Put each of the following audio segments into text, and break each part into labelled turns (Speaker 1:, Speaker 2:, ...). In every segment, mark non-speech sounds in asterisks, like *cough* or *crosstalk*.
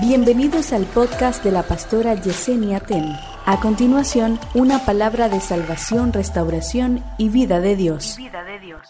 Speaker 1: Bienvenidos al podcast de la pastora Yesenia Ten. A continuación, una palabra de salvación, restauración y vida de Dios. Vida de Dios.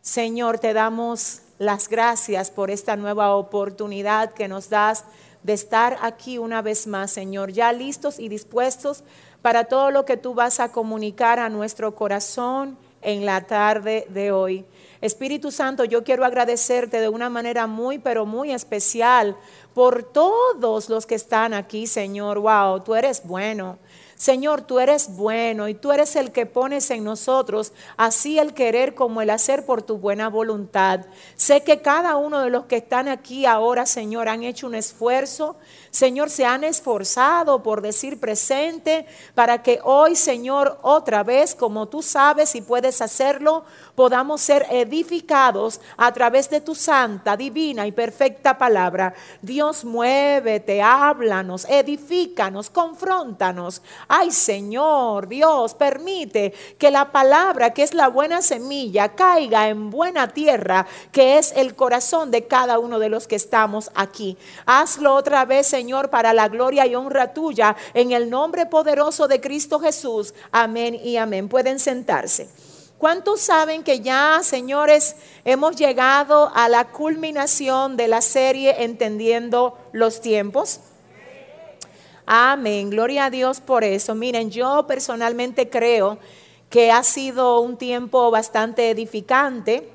Speaker 2: Señor, te damos las gracias por esta nueva oportunidad que nos das de estar aquí una vez más, Señor, ya listos y dispuestos para todo lo que tú vas a comunicar a nuestro corazón en la tarde de hoy. Espíritu Santo, yo quiero agradecerte de una manera muy, pero muy especial por todos los que están aquí, Señor. Wow, tú eres bueno. Señor, tú eres bueno y tú eres el que pones en nosotros así el querer como el hacer por tu buena voluntad. Sé que cada uno de los que están aquí ahora, Señor, han hecho un esfuerzo. Señor, se han esforzado por decir presente para que hoy, Señor, otra vez, como tú sabes y puedes hacerlo, podamos ser edificados a través de tu santa, divina y perfecta palabra. Dios, muévete, háblanos, edifícanos, confróntanos. Ay, Señor, Dios, permite que la palabra, que es la buena semilla, caiga en buena tierra, que es el corazón de cada uno de los que estamos aquí. Hazlo otra vez, Señor, para la gloria y honra tuya, en el nombre poderoso de Cristo Jesús. Amén y amén. Pueden sentarse. ¿Cuántos saben que ya, señores, hemos llegado a la culminación de la serie Entendiendo los tiempos? Amén, gloria a Dios por eso. Miren, yo personalmente creo que ha sido un tiempo bastante edificante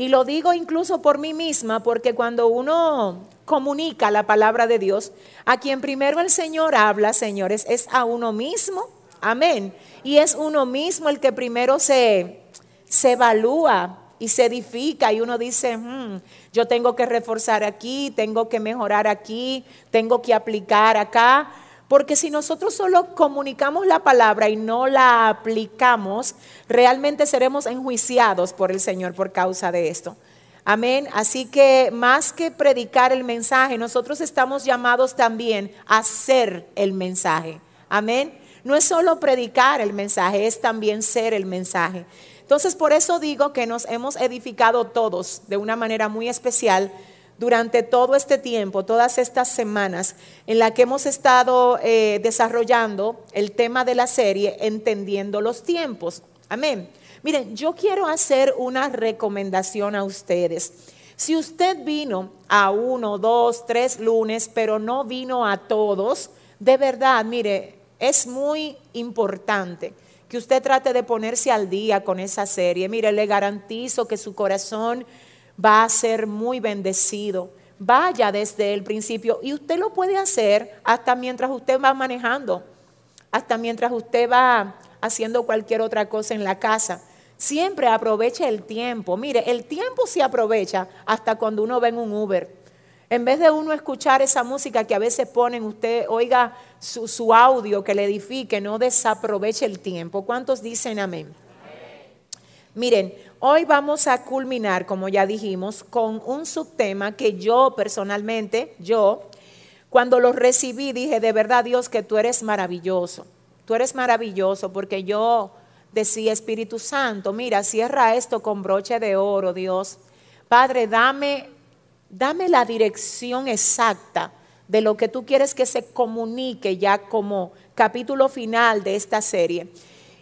Speaker 2: y lo digo incluso por mí misma, porque cuando uno comunica la palabra de Dios, a quien primero el Señor habla, señores, es a uno mismo. Amén. Y es uno mismo el que primero se, se evalúa y se edifica y uno dice, hmm, yo tengo que reforzar aquí, tengo que mejorar aquí, tengo que aplicar acá. Porque si nosotros solo comunicamos la palabra y no la aplicamos, realmente seremos enjuiciados por el Señor por causa de esto. Amén. Así que más que predicar el mensaje, nosotros estamos llamados también a hacer el mensaje. Amén. No es solo predicar el mensaje, es también ser el mensaje. Entonces, por eso digo que nos hemos edificado todos de una manera muy especial durante todo este tiempo, todas estas semanas en la que hemos estado eh, desarrollando el tema de la serie, entendiendo los tiempos. Amén. Miren, yo quiero hacer una recomendación a ustedes. Si usted vino a uno, dos, tres lunes, pero no vino a todos, de verdad, mire, es muy importante que usted trate de ponerse al día con esa serie. Mire, le garantizo que su corazón va a ser muy bendecido. Vaya desde el principio y usted lo puede hacer hasta mientras usted va manejando, hasta mientras usted va haciendo cualquier otra cosa en la casa. Siempre aproveche el tiempo. Mire, el tiempo se aprovecha hasta cuando uno ve en un Uber. En vez de uno escuchar esa música que a veces ponen, usted oiga su, su audio que le edifique, no desaproveche el tiempo. ¿Cuántos dicen amén? Miren, hoy vamos a culminar, como ya dijimos, con un subtema que yo personalmente, yo, cuando lo recibí, dije, de verdad Dios, que tú eres maravilloso. Tú eres maravilloso porque yo decía, Espíritu Santo, mira, cierra esto con broche de oro, Dios. Padre, dame, dame la dirección exacta de lo que tú quieres que se comunique ya como capítulo final de esta serie.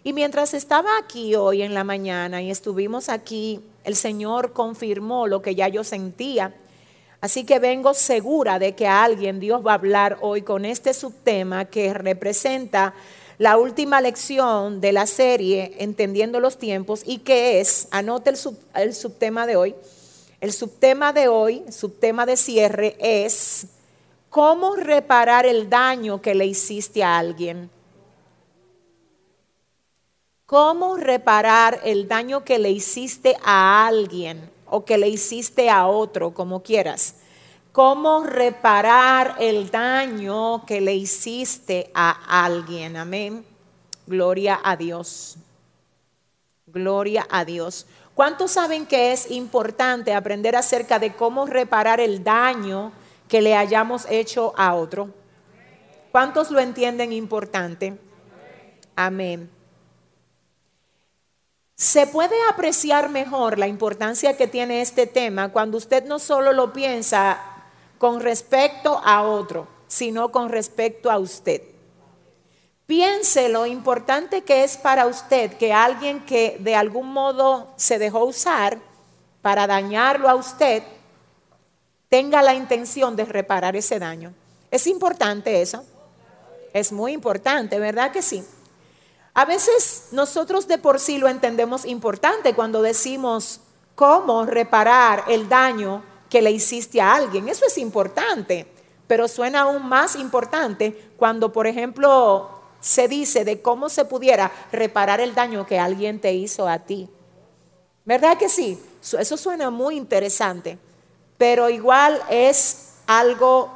Speaker 2: Y mientras estaba aquí hoy en la mañana y estuvimos aquí, el Señor confirmó lo que ya yo sentía. Así que vengo segura de que a alguien Dios va a hablar hoy con este subtema que representa la última lección de la serie Entendiendo los tiempos y que es, anote el, el subtema de hoy, el subtema de hoy, subtema de cierre es cómo reparar el daño que le hiciste a alguien. ¿Cómo reparar el daño que le hiciste a alguien o que le hiciste a otro, como quieras? ¿Cómo reparar el daño que le hiciste a alguien? Amén. Gloria a Dios. Gloria a Dios. ¿Cuántos saben que es importante aprender acerca de cómo reparar el daño que le hayamos hecho a otro? ¿Cuántos lo entienden importante? Amén. Se puede apreciar mejor la importancia que tiene este tema cuando usted no solo lo piensa con respecto a otro, sino con respecto a usted. Piense lo importante que es para usted que alguien que de algún modo se dejó usar para dañarlo a usted tenga la intención de reparar ese daño. ¿Es importante eso? Es muy importante, ¿verdad que sí? A veces nosotros de por sí lo entendemos importante cuando decimos cómo reparar el daño que le hiciste a alguien. Eso es importante, pero suena aún más importante cuando, por ejemplo, se dice de cómo se pudiera reparar el daño que alguien te hizo a ti. ¿Verdad que sí? Eso suena muy interesante, pero igual es algo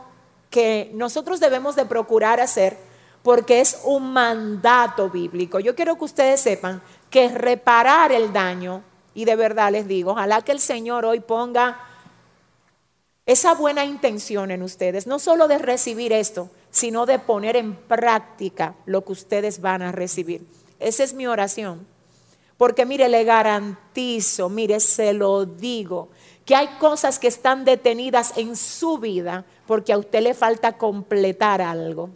Speaker 2: que nosotros debemos de procurar hacer porque es un mandato bíblico. Yo quiero que ustedes sepan que reparar el daño, y de verdad les digo, ojalá que el Señor hoy ponga esa buena intención en ustedes, no solo de recibir esto, sino de poner en práctica lo que ustedes van a recibir. Esa es mi oración. Porque mire, le garantizo, mire, se lo digo, que hay cosas que están detenidas en su vida porque a usted le falta completar algo.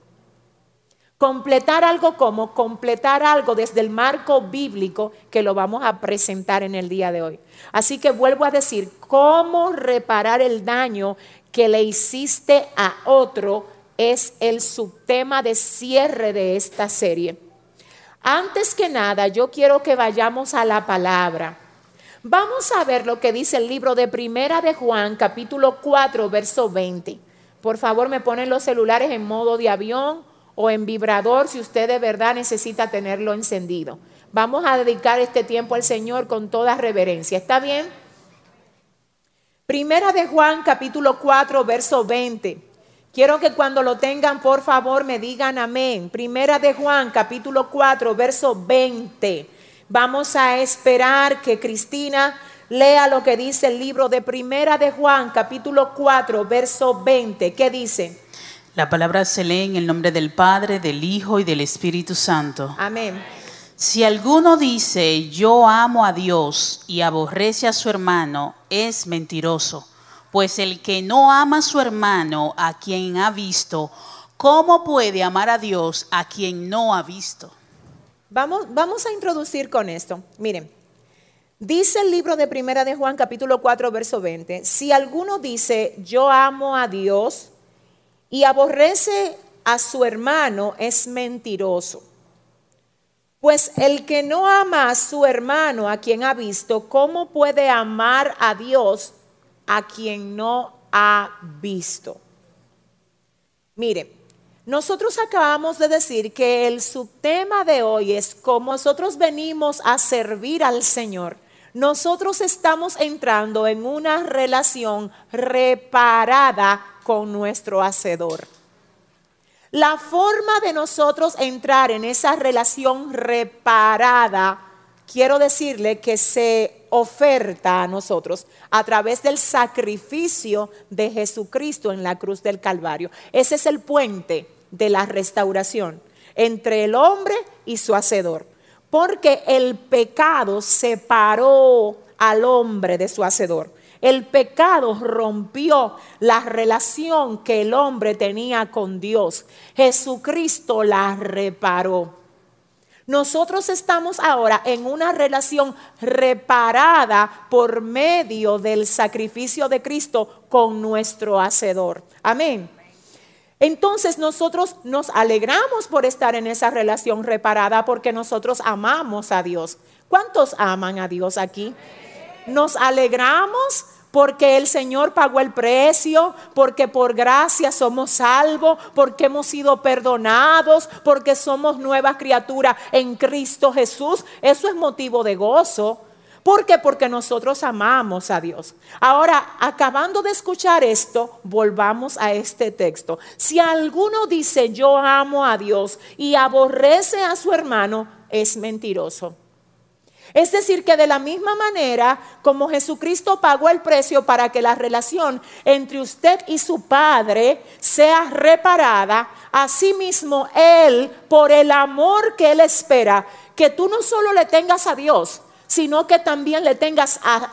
Speaker 2: Completar algo como completar algo desde el marco bíblico que lo vamos a presentar en el día de hoy. Así que vuelvo a decir, ¿cómo reparar el daño que le hiciste a otro? Es el subtema de cierre de esta serie. Antes que nada, yo quiero que vayamos a la palabra. Vamos a ver lo que dice el libro de Primera de Juan, capítulo 4, verso 20. Por favor, me ponen los celulares en modo de avión o en vibrador si usted de verdad necesita tenerlo encendido. Vamos a dedicar este tiempo al Señor con toda reverencia. ¿Está bien? Primera de Juan capítulo 4 verso 20. Quiero que cuando lo tengan, por favor, me digan amén. Primera de Juan capítulo 4 verso 20. Vamos a esperar que Cristina lea lo que dice el libro de Primera de Juan capítulo 4 verso 20. ¿Qué dice?
Speaker 3: La palabra se lee en el nombre del Padre, del Hijo y del Espíritu Santo.
Speaker 2: Amén.
Speaker 3: Si alguno dice yo amo a Dios y aborrece a su hermano, es mentiroso. Pues el que no ama a su hermano, a quien ha visto, ¿cómo puede amar a Dios a quien no ha visto?
Speaker 2: Vamos, vamos a introducir con esto. Miren, dice el libro de Primera de Juan capítulo 4, verso 20, si alguno dice yo amo a Dios, y aborrece a su hermano es mentiroso. Pues el que no ama a su hermano, a quien ha visto, ¿cómo puede amar a Dios a quien no ha visto? Mire, nosotros acabamos de decir que el subtema de hoy es cómo nosotros venimos a servir al Señor. Nosotros estamos entrando en una relación reparada con nuestro hacedor. La forma de nosotros entrar en esa relación reparada, quiero decirle que se oferta a nosotros a través del sacrificio de Jesucristo en la cruz del Calvario. Ese es el puente de la restauración entre el hombre y su hacedor. Porque el pecado separó al hombre de su hacedor. El pecado rompió la relación que el hombre tenía con Dios. Jesucristo la reparó. Nosotros estamos ahora en una relación reparada por medio del sacrificio de Cristo con nuestro Hacedor. Amén. Entonces nosotros nos alegramos por estar en esa relación reparada porque nosotros amamos a Dios. ¿Cuántos aman a Dios aquí? Nos alegramos porque el Señor pagó el precio, porque por gracia somos salvos, porque hemos sido perdonados, porque somos nuevas criaturas en Cristo Jesús. Eso es motivo de gozo. ¿Por qué? Porque nosotros amamos a Dios. Ahora, acabando de escuchar esto, volvamos a este texto. Si alguno dice yo amo a Dios y aborrece a su hermano, es mentiroso. Es decir, que de la misma manera como Jesucristo pagó el precio para que la relación entre usted y su Padre sea reparada, asimismo Él, por el amor que Él espera, que tú no solo le tengas a Dios, sino que también le tengas a,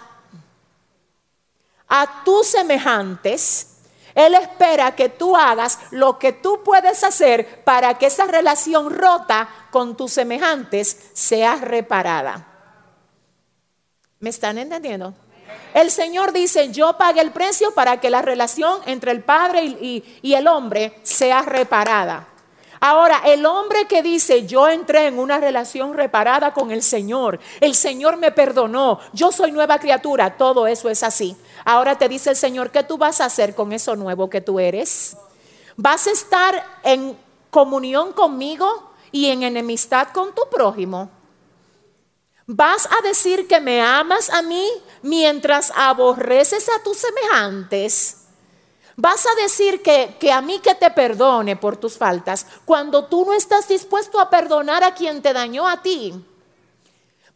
Speaker 2: a tus semejantes, Él espera que tú hagas lo que tú puedes hacer para que esa relación rota con tus semejantes sea reparada. ¿Me están entendiendo? El Señor dice, yo pagué el precio para que la relación entre el Padre y, y, el hombre sea reparada. Ahora, el hombre que dice, yo entré en una relación reparada con el Señor, el Señor me perdonó, yo soy nueva criatura, todo eso es así. Ahora te dice el Señor, ¿qué tú vas a hacer con eso nuevo que tú eres? ¿Vas a estar en comunión conmigo y en enemistad con tu prójimo? ¿Vas a decir que me amas a mí mientras aborreces a tus semejantes? ¿Vas a decir que, que, a mí que te perdone por tus faltas cuando tú no estás dispuesto a perdonar a quien te dañó a ti?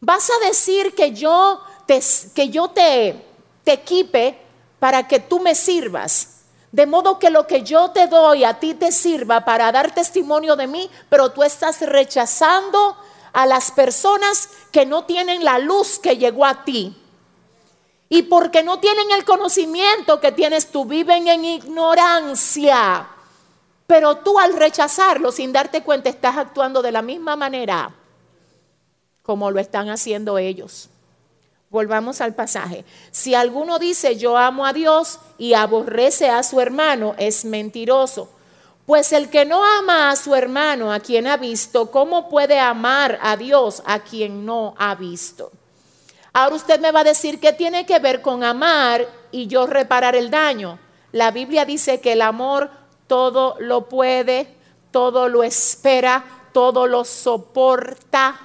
Speaker 2: ¿Vas a decir que yo te, que yo te, te equipe para que tú me sirvas? De modo que lo que yo te doy a ti te sirva para dar testimonio de mí, pero tú estás rechazando a las personas que no tienen la luz que llegó a ti. Y porque no tienen el conocimiento que tienes tú, viven en ignorancia. Pero tú al rechazarlo sin darte cuenta estás actuando de la misma manera como lo están haciendo ellos. Volvamos al pasaje. Si alguno dice yo amo a Dios y aborrece a su hermano, es mentiroso. Pues el que no ama a su hermano, a quien ha visto, ¿cómo puede amar a Dios a quien no ha visto? Ahora usted me va a decir qué tiene que ver con amar y yo reparar el daño. La Biblia dice que el amor todo lo puede, todo lo espera, todo lo soporta.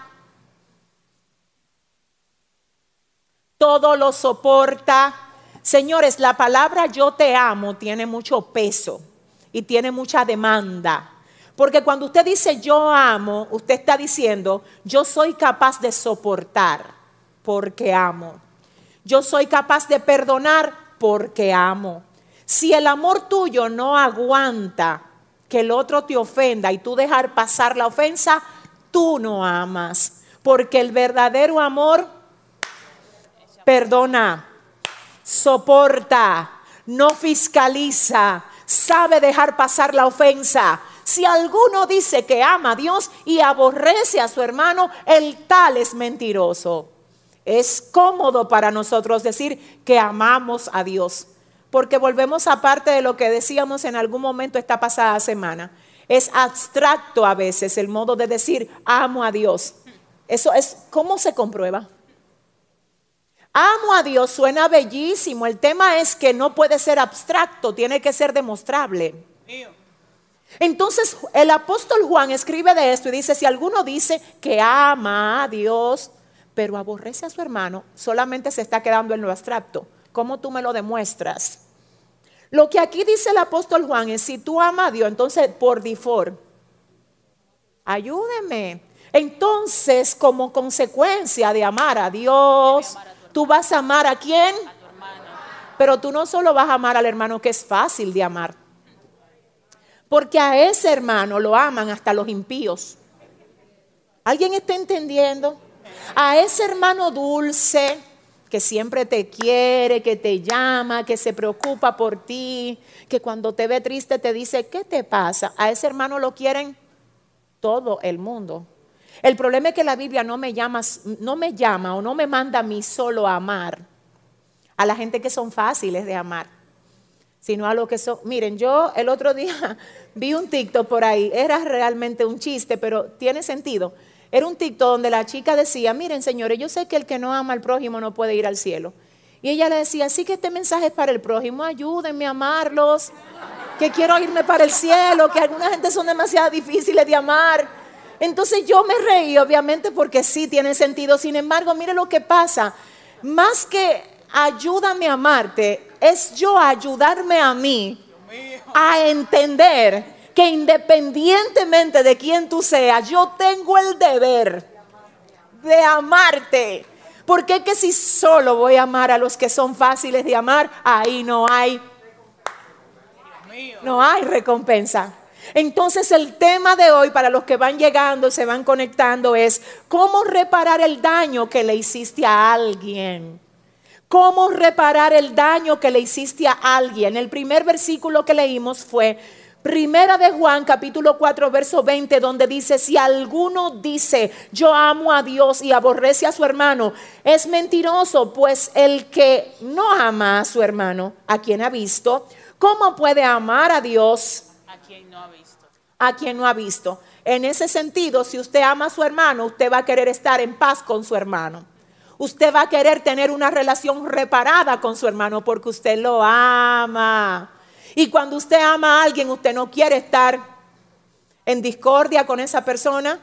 Speaker 2: Todo lo soporta. Señores, la palabra yo te amo tiene mucho peso y tiene mucha demanda. Porque cuando usted dice yo amo, usted está diciendo yo soy capaz de soportar porque amo. Yo soy capaz de perdonar porque amo. Si el amor tuyo no aguanta que el otro te ofenda y tú dejar pasar la ofensa, tú no amas. Porque el verdadero amor perdona, soporta, no fiscaliza, sabe dejar pasar la ofensa. Si alguno dice que ama a Dios y aborrece a su hermano, el tal es mentiroso. Es cómodo para nosotros decir que amamos a Dios, porque volvemos a parte de lo que decíamos en algún momento esta pasada semana. Es abstracto a veces el modo de decir amo a Dios. Eso es, ¿cómo se comprueba? Amo a Dios suena bellísimo. El tema es que no puede ser abstracto, tiene que ser demostrable. Entonces el apóstol Juan escribe de esto y dice, si alguno dice que ama a Dios, pero aborrece a su hermano, solamente se está quedando en lo abstracto. ¿Cómo tú me lo demuestras? Lo que aquí dice el apóstol Juan es, si tú amas a Dios, entonces por default, ayúdeme. Entonces, como consecuencia de amar a Dios, Tú vas a amar a quién? Pero tú no solo vas a amar al hermano que es fácil de amar. Porque a ese hermano lo aman hasta los impíos. ¿Alguien está entendiendo? A ese hermano dulce que siempre te quiere, que te llama, que se preocupa por ti, que cuando te ve triste te dice, ¿qué te pasa? A ese hermano lo quieren todo el mundo. El problema es que la Biblia no me llama, no me llama o no me manda a mí solo a amar a la gente que son fáciles de amar, sino a lo que son. Miren, yo el otro día *laughs* vi un TikTok por ahí, era realmente un chiste, pero tiene sentido. Era un TikTok donde la chica decía, miren señores, yo sé que el que no ama al prójimo no puede ir al cielo. Y ella le decía, sí que este mensaje es para el prójimo, ayúdenme a amarlos, que quiero irme para el cielo, que alguna gente son demasiado difíciles de amar. Entonces yo me reí, obviamente, porque sí tiene sentido. Sin embargo, mire lo que pasa. Más que ayúdame a amarte, es yo ayudarme a mí a entender que independientemente de quién tú seas, yo tengo el deber de amarte. Porque que si solo voy a amar a los que son fáciles de amar, ahí no hay no hay recompensa. Entonces el tema de hoy para los que van llegando, se van conectando es cómo reparar el daño que le hiciste a alguien. cómo reparar el daño que le hiciste a alguien. El primer versículo que leímos fue Primera de Juan capítulo 4 verso 20 donde dice, si alguno dice, yo amo a Dios y aborrece a su hermano, es mentiroso, pues el que no ama a su hermano, a quien ha visto, ¿cómo puede amar a Dios?
Speaker 3: A quien no ha visto.
Speaker 2: A quien no ha visto. En ese sentido, si usted ama a su hermano, usted va a querer estar en paz con su hermano. Usted va a querer tener una relación reparada con su hermano porque usted lo ama. Y cuando usted ama a alguien, usted no quiere estar en discordia con esa persona.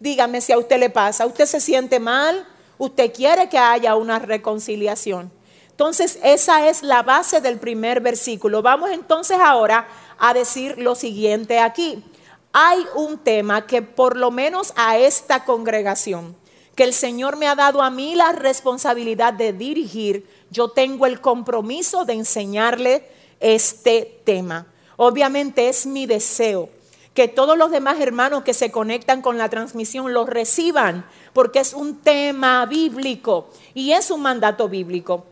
Speaker 2: Dígame si a usted le pasa. Usted se siente mal. Usted quiere que haya una reconciliación. Entonces, esa es la base del primer versículo. Vamos entonces ahora a decir lo siguiente aquí. Hay un tema que por lo menos a esta congregación, que el Señor me ha dado a mí la responsabilidad de dirigir, yo tengo el compromiso de enseñarle este tema. Obviamente es mi deseo que todos los demás hermanos que se conectan con la transmisión lo reciban, porque es un tema bíblico y es un mandato bíblico.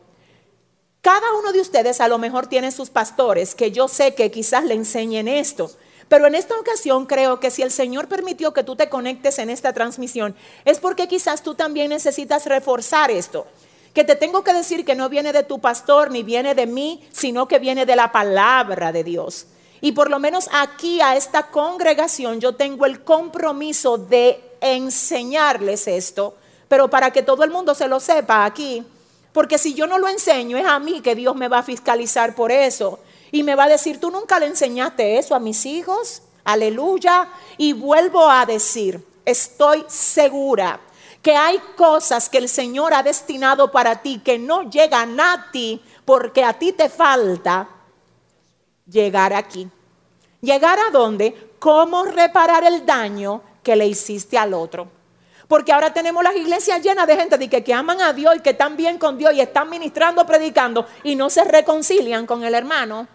Speaker 2: Cada uno de ustedes a lo mejor tiene sus pastores que yo sé que quizás le enseñen esto, pero en esta ocasión creo que si el Señor permitió que tú te conectes en esta transmisión, es porque quizás tú también necesitas reforzar esto que te tengo que decir que no viene de tu pastor ni viene de mí, sino que viene de la palabra de Dios. Y por lo menos aquí a esta congregación yo tengo el compromiso de enseñarles esto, pero para que todo el mundo se lo sepa aquí, porque si yo no lo enseño es a mí que Dios me va a fiscalizar por eso. Y me va a decir, tú nunca le enseñaste eso a mis hijos, aleluya, y vuelvo a decir, estoy segura que hay cosas que el Señor ha destinado para ti que no llegan a ti porque a ti te falta llegar aquí. ¿Llegar a dónde? ¿Cómo reparar el daño que le hiciste al otro? Porque ahora tenemos las iglesias llenas de gente de que, que, aman a Dios y que están bien con Dios y están ministrando, predicando y no se reconcilian con el hermano.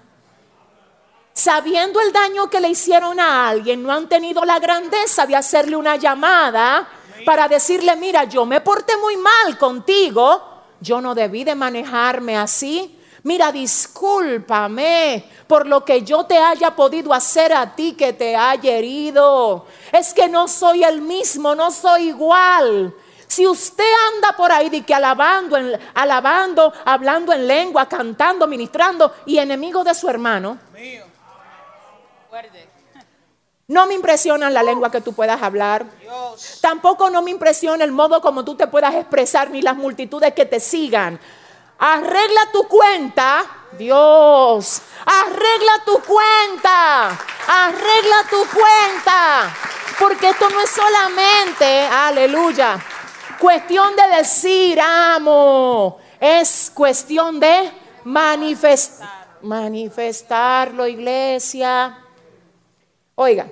Speaker 2: Sabiendo el daño que le hicieron a alguien, no han tenido la grandeza de hacerle una llamada para decirle, mira, yo me porté muy mal contigo, yo no debí de manejarme así. Mira, discúlpame por lo que yo te haya podido hacer a ti que te haya herido. Es que no soy el mismo, no soy igual. Si usted anda por ahí de que alabando, alabando, hablando en lengua, cantando, ministrando y enemigo de su hermano, Mío. No me impresiona la lengua que tú puedas hablar. Tampoco no me impresiona el modo como tú te puedas expresar ni las multitudes que te sigan. Arregla tu cuenta, Dios. Arregla tu cuenta. Arregla tu cuenta. Porque esto no es solamente, aleluya, cuestión de decir amo. Es cuestión de manifestar. Manifestarlo, iglesia. Oiga,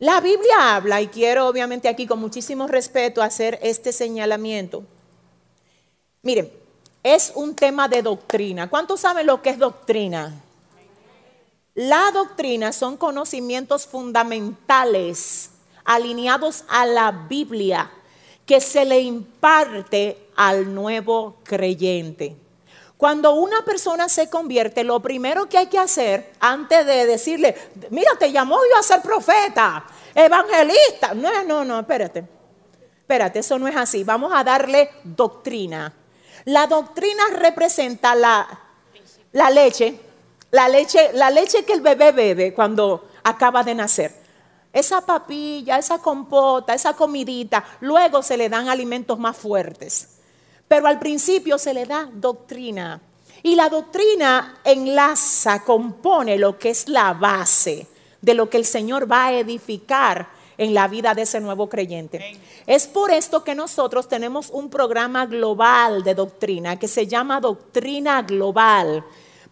Speaker 2: la Biblia habla, y quiero obviamente aquí con muchísimo respeto hacer este señalamiento. Miren, es un tema de doctrina. ¿Cuántos saben lo que es doctrina? La doctrina son conocimientos fundamentales alineados a la Biblia que se le imparte al nuevo creyente. Cuando una persona se convierte, lo primero que hay que hacer antes de decirle, mira, te llamó Dios a ser profeta, evangelista. No, no, no, espérate. Espérate, eso no es así. Vamos a darle doctrina. La doctrina representa la, la leche, la leche, la leche que el bebé bebe cuando acaba de nacer. Esa papilla, esa compota, esa comidita, luego se le dan alimentos más fuertes pero al principio se le da doctrina. Y la doctrina enlaza, compone lo que es la base de lo que el Señor va a edificar en la vida de ese nuevo creyente. Es por esto que nosotros tenemos un programa global de doctrina que se llama Doctrina Global,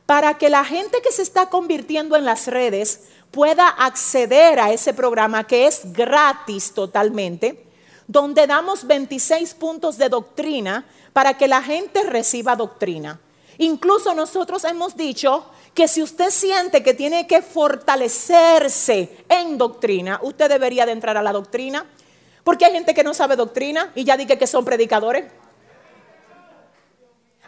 Speaker 2: para que la gente que se está convirtiendo en las redes pueda acceder a ese programa que es gratis totalmente, donde damos 26 puntos de doctrina para que la gente reciba doctrina. Incluso nosotros hemos dicho que si usted siente que tiene que fortalecerse en doctrina, usted debería de entrar a la doctrina. Porque hay gente que no sabe doctrina y ya dije que son predicadores.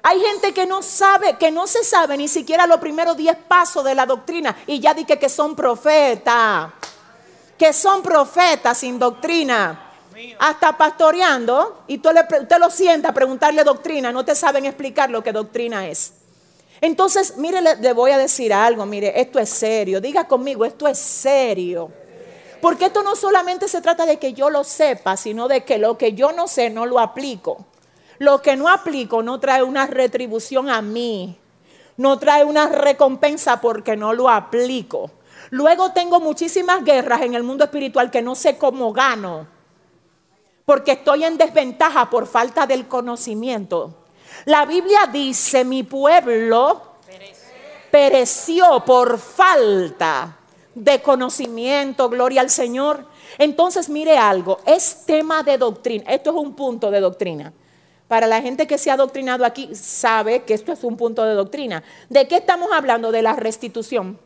Speaker 2: Hay gente que no sabe, que no se sabe ni siquiera los primeros diez pasos de la doctrina y ya dije que son profetas, que son profetas sin doctrina. Hasta pastoreando y tú usted lo sienta a preguntarle doctrina, no te saben explicar lo que doctrina es. Entonces, mire, le, le voy a decir algo, mire, esto es serio, diga conmigo, esto es serio. Porque esto no solamente se trata de que yo lo sepa, sino de que lo que yo no sé no lo aplico. Lo que no aplico no trae una retribución a mí, no trae una recompensa porque no lo aplico. Luego tengo muchísimas guerras en el mundo espiritual que no sé cómo gano, porque estoy en desventaja por falta del conocimiento. La Biblia dice, mi pueblo pereció por falta de conocimiento, gloria al Señor. Entonces, mire algo, es tema de doctrina, esto es un punto de doctrina. Para la gente que se ha doctrinado aquí, sabe que esto es un punto de doctrina. ¿De qué estamos hablando? De la restitución.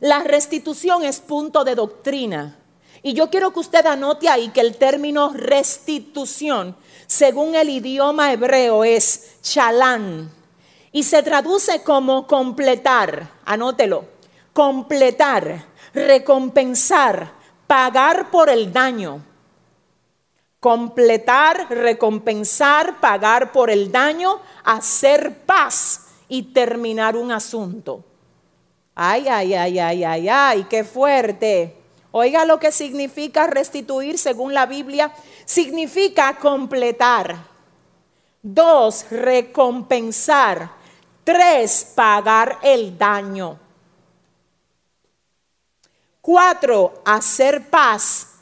Speaker 2: La restitución es punto de doctrina. Y yo quiero que usted anote ahí que el término restitución, según el idioma hebreo, es chalán. Y se traduce como completar. Anótelo. Completar, recompensar, pagar por el daño completar, recompensar, pagar por el daño, hacer paz y terminar un asunto. Ay, ay, ay, ay, ay, ay, qué fuerte. Oiga lo que significa restituir según la Biblia. Significa completar. Dos, recompensar. Tres, pagar el daño. Cuatro, hacer paz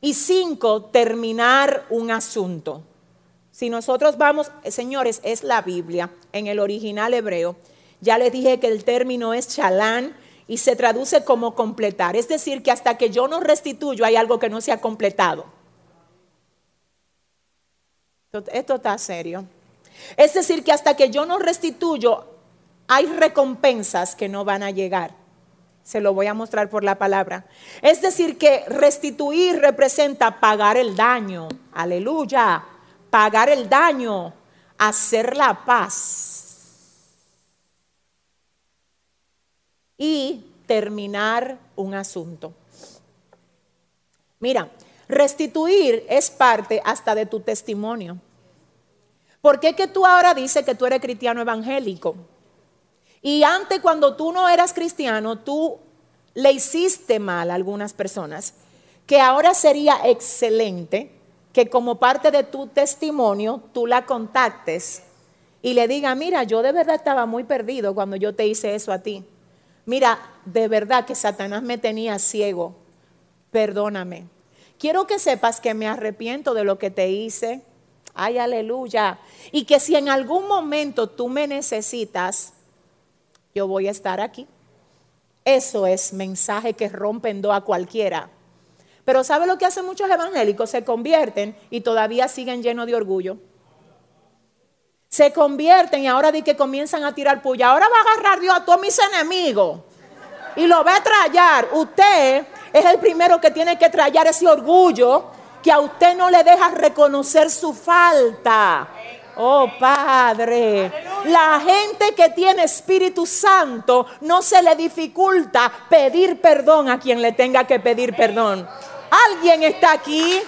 Speaker 2: y cinco, terminar un asunto. Si nosotros vamos, eh, señores, es la Biblia en el original hebreo. Ya les dije que el término es chalán y se traduce como completar. Es decir, que hasta que yo no restituyo hay algo que no se ha completado. Esto está serio. Es decir, que hasta que yo no restituyo hay recompensas que no van a llegar. Se lo voy a mostrar por la palabra. Es decir, que restituir representa pagar el daño. Aleluya. Pagar el daño. Hacer la paz. Y terminar un asunto. Mira, restituir es parte hasta de tu testimonio. ¿Por qué que tú ahora dices que tú eres cristiano evangélico? Y antes cuando tú no eras cristiano, tú le hiciste mal a algunas personas, que ahora sería excelente que como parte de tu testimonio tú la contactes y le diga, mira, yo de verdad estaba muy perdido cuando yo te hice eso a ti. Mira, de verdad que Satanás me tenía ciego. Perdóname. Quiero que sepas que me arrepiento de lo que te hice. Ay, aleluya. Y que si en algún momento tú me necesitas, yo voy a estar aquí. Eso es mensaje que rompen a cualquiera. Pero ¿sabe lo que hacen muchos evangélicos? Se convierten y todavía siguen llenos de orgullo. Se convierten y ahora di que comienzan a tirar puya. Ahora va a agarrar Dios a todos mis enemigos y lo va a trallar. Usted es el primero que tiene que trallar ese orgullo que a usted no le deja reconocer su falta. Oh Padre, la gente que tiene Espíritu Santo no se le dificulta pedir perdón a quien le tenga que pedir perdón. ¿Alguien está aquí?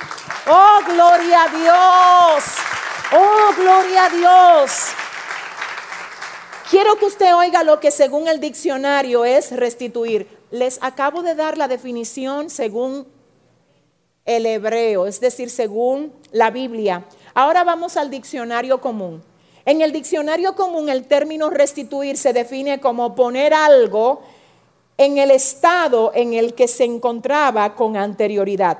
Speaker 2: Oh, gloria a Dios. Oh, gloria a Dios. Quiero que usted oiga lo que según el diccionario es restituir. Les acabo de dar la definición según el hebreo, es decir, según la Biblia. Ahora vamos al diccionario común. En el diccionario común el término restituir se define como poner algo en el estado en el que se encontraba con anterioridad.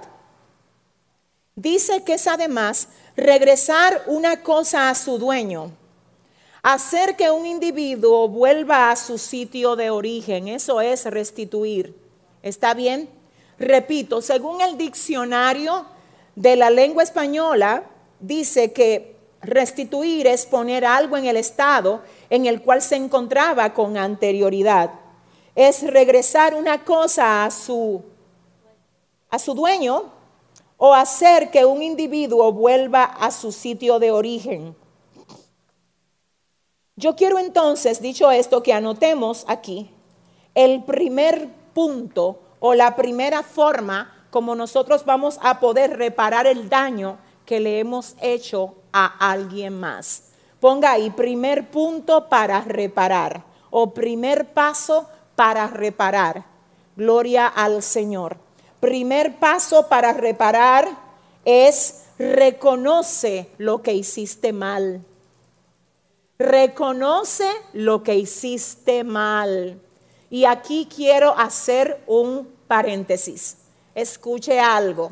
Speaker 2: Dice que es además regresar una cosa a su dueño, hacer que un individuo vuelva a su sitio de origen, eso es restituir. ¿Está bien? Repito, según el diccionario de la lengua española, dice que restituir es poner algo en el estado en el cual se encontraba con anterioridad. Es regresar una cosa a su, a su dueño o hacer que un individuo vuelva a su sitio de origen. Yo quiero entonces, dicho esto, que anotemos aquí el primer punto o la primera forma como nosotros vamos a poder reparar el daño que le hemos hecho a alguien más. Ponga ahí, primer punto para reparar o primer paso para reparar. Gloria al Señor. Primer paso para reparar es reconoce lo que hiciste mal. Reconoce lo que hiciste mal. Y aquí quiero hacer un paréntesis. Escuche algo.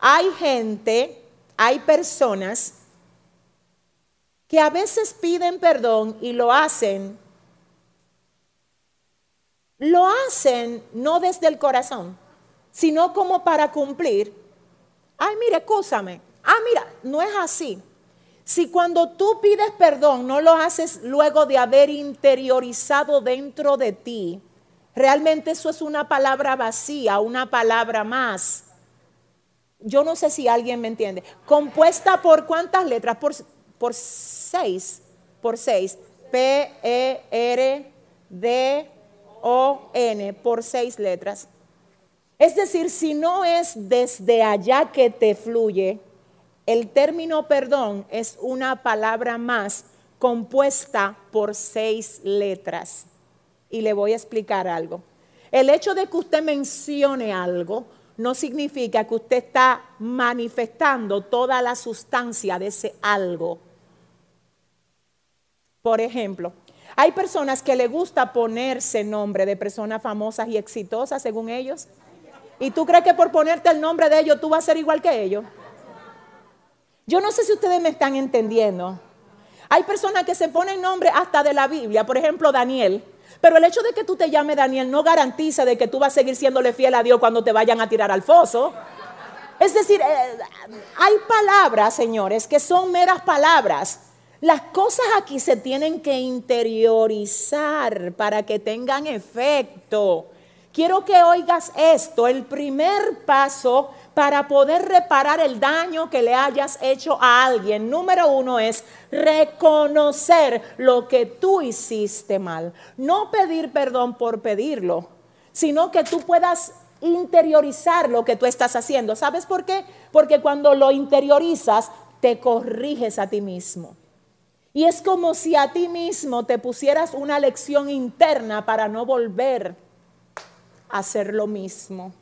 Speaker 2: Hay gente, hay personas que a veces piden perdón y lo hacen. Lo hacen no desde el corazón, sino como para cumplir. Ay, mire, escúchame. Ah, mira, no es así. Si cuando tú pides perdón no lo haces luego de haber interiorizado dentro de ti, realmente eso es una palabra vacía, una palabra más. Yo no sé si alguien me entiende. Compuesta por cuántas letras? Por, por seis. Por seis. P, E, R, D, O, N. Por seis letras. Es decir, si no es desde allá que te fluye, el término perdón es una palabra más compuesta por seis letras. Y le voy a explicar algo. El hecho de que usted mencione algo no significa que usted está manifestando toda la sustancia de ese algo. Por ejemplo, hay personas que le gusta ponerse nombre de personas famosas y exitosas según ellos. ¿Y tú crees que por ponerte el nombre de ellos tú vas a ser igual que ellos? Yo no sé si ustedes me están entendiendo. Hay personas que se ponen nombre hasta de la Biblia, por ejemplo Daniel. Pero el hecho de que tú te llames Daniel no garantiza de que tú vas a seguir siéndole fiel a Dios cuando te vayan a tirar al foso. Es decir, eh, hay palabras, señores, que son meras palabras. Las cosas aquí se tienen que interiorizar para que tengan efecto. Quiero que oigas esto. El primer paso para poder reparar el daño que le hayas hecho a alguien, número uno es reconocer lo que tú hiciste mal. No pedir perdón por pedirlo, sino que tú puedas interiorizar lo que tú estás haciendo. ¿Sabes por qué? Porque cuando lo interiorizas, te corriges a ti mismo. Y es como si a ti mismo te pusieras una lección interna para no volver hacer lo mismo.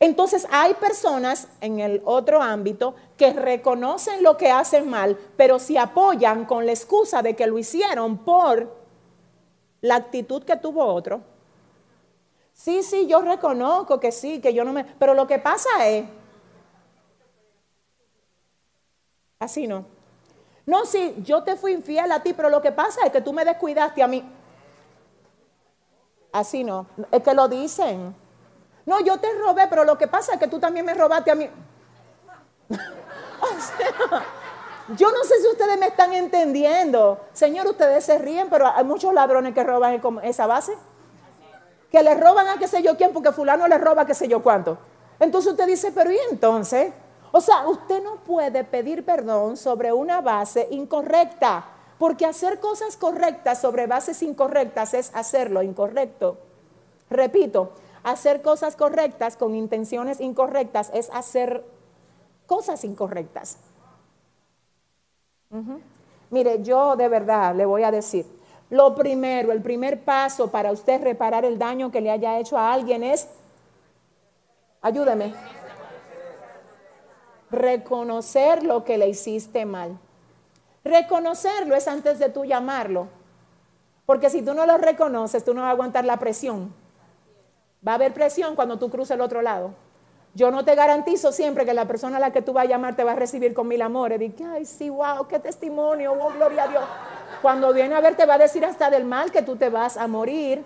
Speaker 2: Entonces hay personas en el otro ámbito que reconocen lo que hacen mal, pero se apoyan con la excusa de que lo hicieron por la actitud que tuvo otro. Sí, sí, yo reconozco que sí, que yo no me... Pero lo que pasa es... Así no. No, sí, yo te fui infiel a ti, pero lo que pasa es que tú me descuidaste a mí. Así no. Es que lo dicen. No, yo te robé, pero lo que pasa es que tú también me robaste a mí. *laughs* yo no sé si ustedes me están entendiendo. Señor, ustedes se ríen, pero hay muchos ladrones que roban esa base. Que le roban a qué sé yo quién, porque fulano le roba qué sé yo cuánto. Entonces usted dice, pero ¿y entonces? O sea, usted no puede pedir perdón sobre una base incorrecta, porque hacer cosas correctas sobre bases incorrectas es hacerlo incorrecto. Repito, Hacer cosas correctas con intenciones incorrectas es hacer cosas incorrectas. Mire, yo de verdad le voy a decir, lo primero, el primer paso para usted reparar el daño que le haya hecho a alguien es, ayúdeme, reconocer lo que le hiciste mal. Reconocerlo es antes de tú llamarlo, porque si tú no lo reconoces, tú no vas a aguantar la presión Va a haber presión cuando tú cruces el otro lado. Yo no te garantizo siempre que la persona a la que tú vas a llamar te va a recibir con mil amores. Dice, ay, sí, wow, qué testimonio, oh, gloria a Dios. Cuando viene a ver, te va a decir hasta del mal que tú te vas a morir.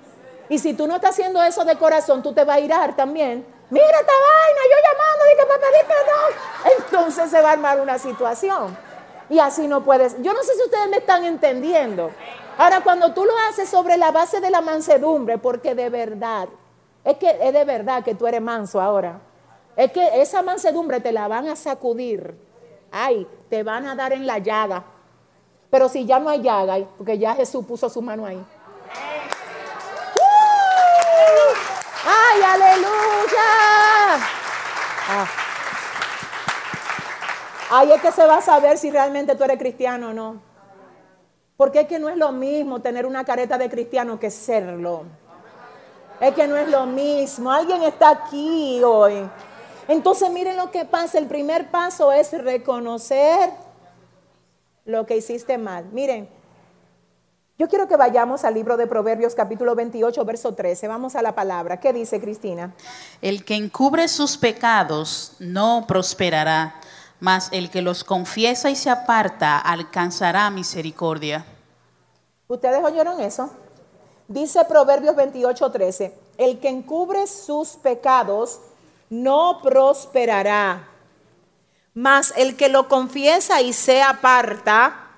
Speaker 2: Y si tú no estás haciendo eso de corazón, tú te vas a irar también. Mira esta vaina, yo llamando, dije para pedir perdón. Entonces se va a armar una situación. Y así no puedes. Yo no sé si ustedes me están entendiendo. Ahora, cuando tú lo haces sobre la base de la mansedumbre, porque de verdad es que es de verdad que tú eres manso ahora. Es que esa mansedumbre te la van a sacudir. Ay, te van a dar en la llaga. Pero si ya no hay llaga, porque ya Jesús puso su mano ahí. ¡Uh! ¡Ay, aleluya! Ah. Ahí es que se va a saber si realmente tú eres cristiano o no. Porque es que no es lo mismo tener una careta de cristiano que serlo. Es que no es lo mismo. Alguien está aquí hoy. Entonces miren lo que pasa. El primer paso es reconocer lo que hiciste mal. Miren, yo quiero que vayamos al libro de Proverbios capítulo 28, verso 13. Vamos a la palabra. ¿Qué dice Cristina?
Speaker 3: El que encubre sus pecados no prosperará, mas el que los confiesa y se aparta alcanzará misericordia.
Speaker 2: ¿Ustedes oyeron eso? Dice Proverbios 28, 13. El que encubre sus pecados no prosperará mas el que lo confiesa y se aparta,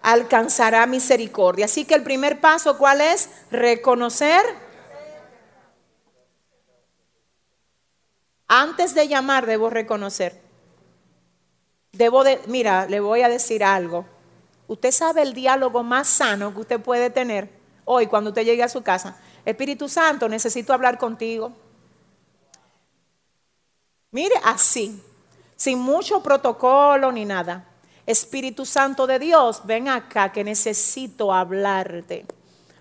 Speaker 2: alcanzará misericordia. Así que el primer paso, ¿cuál es? Reconocer. Antes de llamar, debo reconocer. Debo de, mira, le voy a decir algo. Usted sabe el diálogo más sano que usted puede tener hoy cuando usted llegue a su casa. Espíritu Santo, necesito hablar contigo. Mire, así sin mucho protocolo ni nada. Espíritu Santo de Dios, ven acá que necesito hablarte.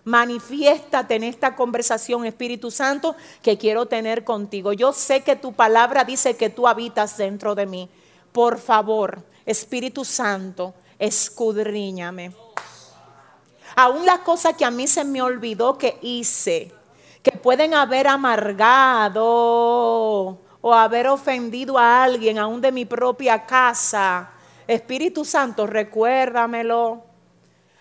Speaker 2: Manifiéstate en esta conversación, Espíritu Santo, que quiero tener contigo. Yo sé que tu palabra dice que tú habitas dentro de mí. Por favor, Espíritu Santo, escudriñame. Aún las cosas que a mí se me olvidó que hice, que pueden haber amargado o haber ofendido a alguien, aún de mi propia casa. Espíritu Santo, recuérdamelo.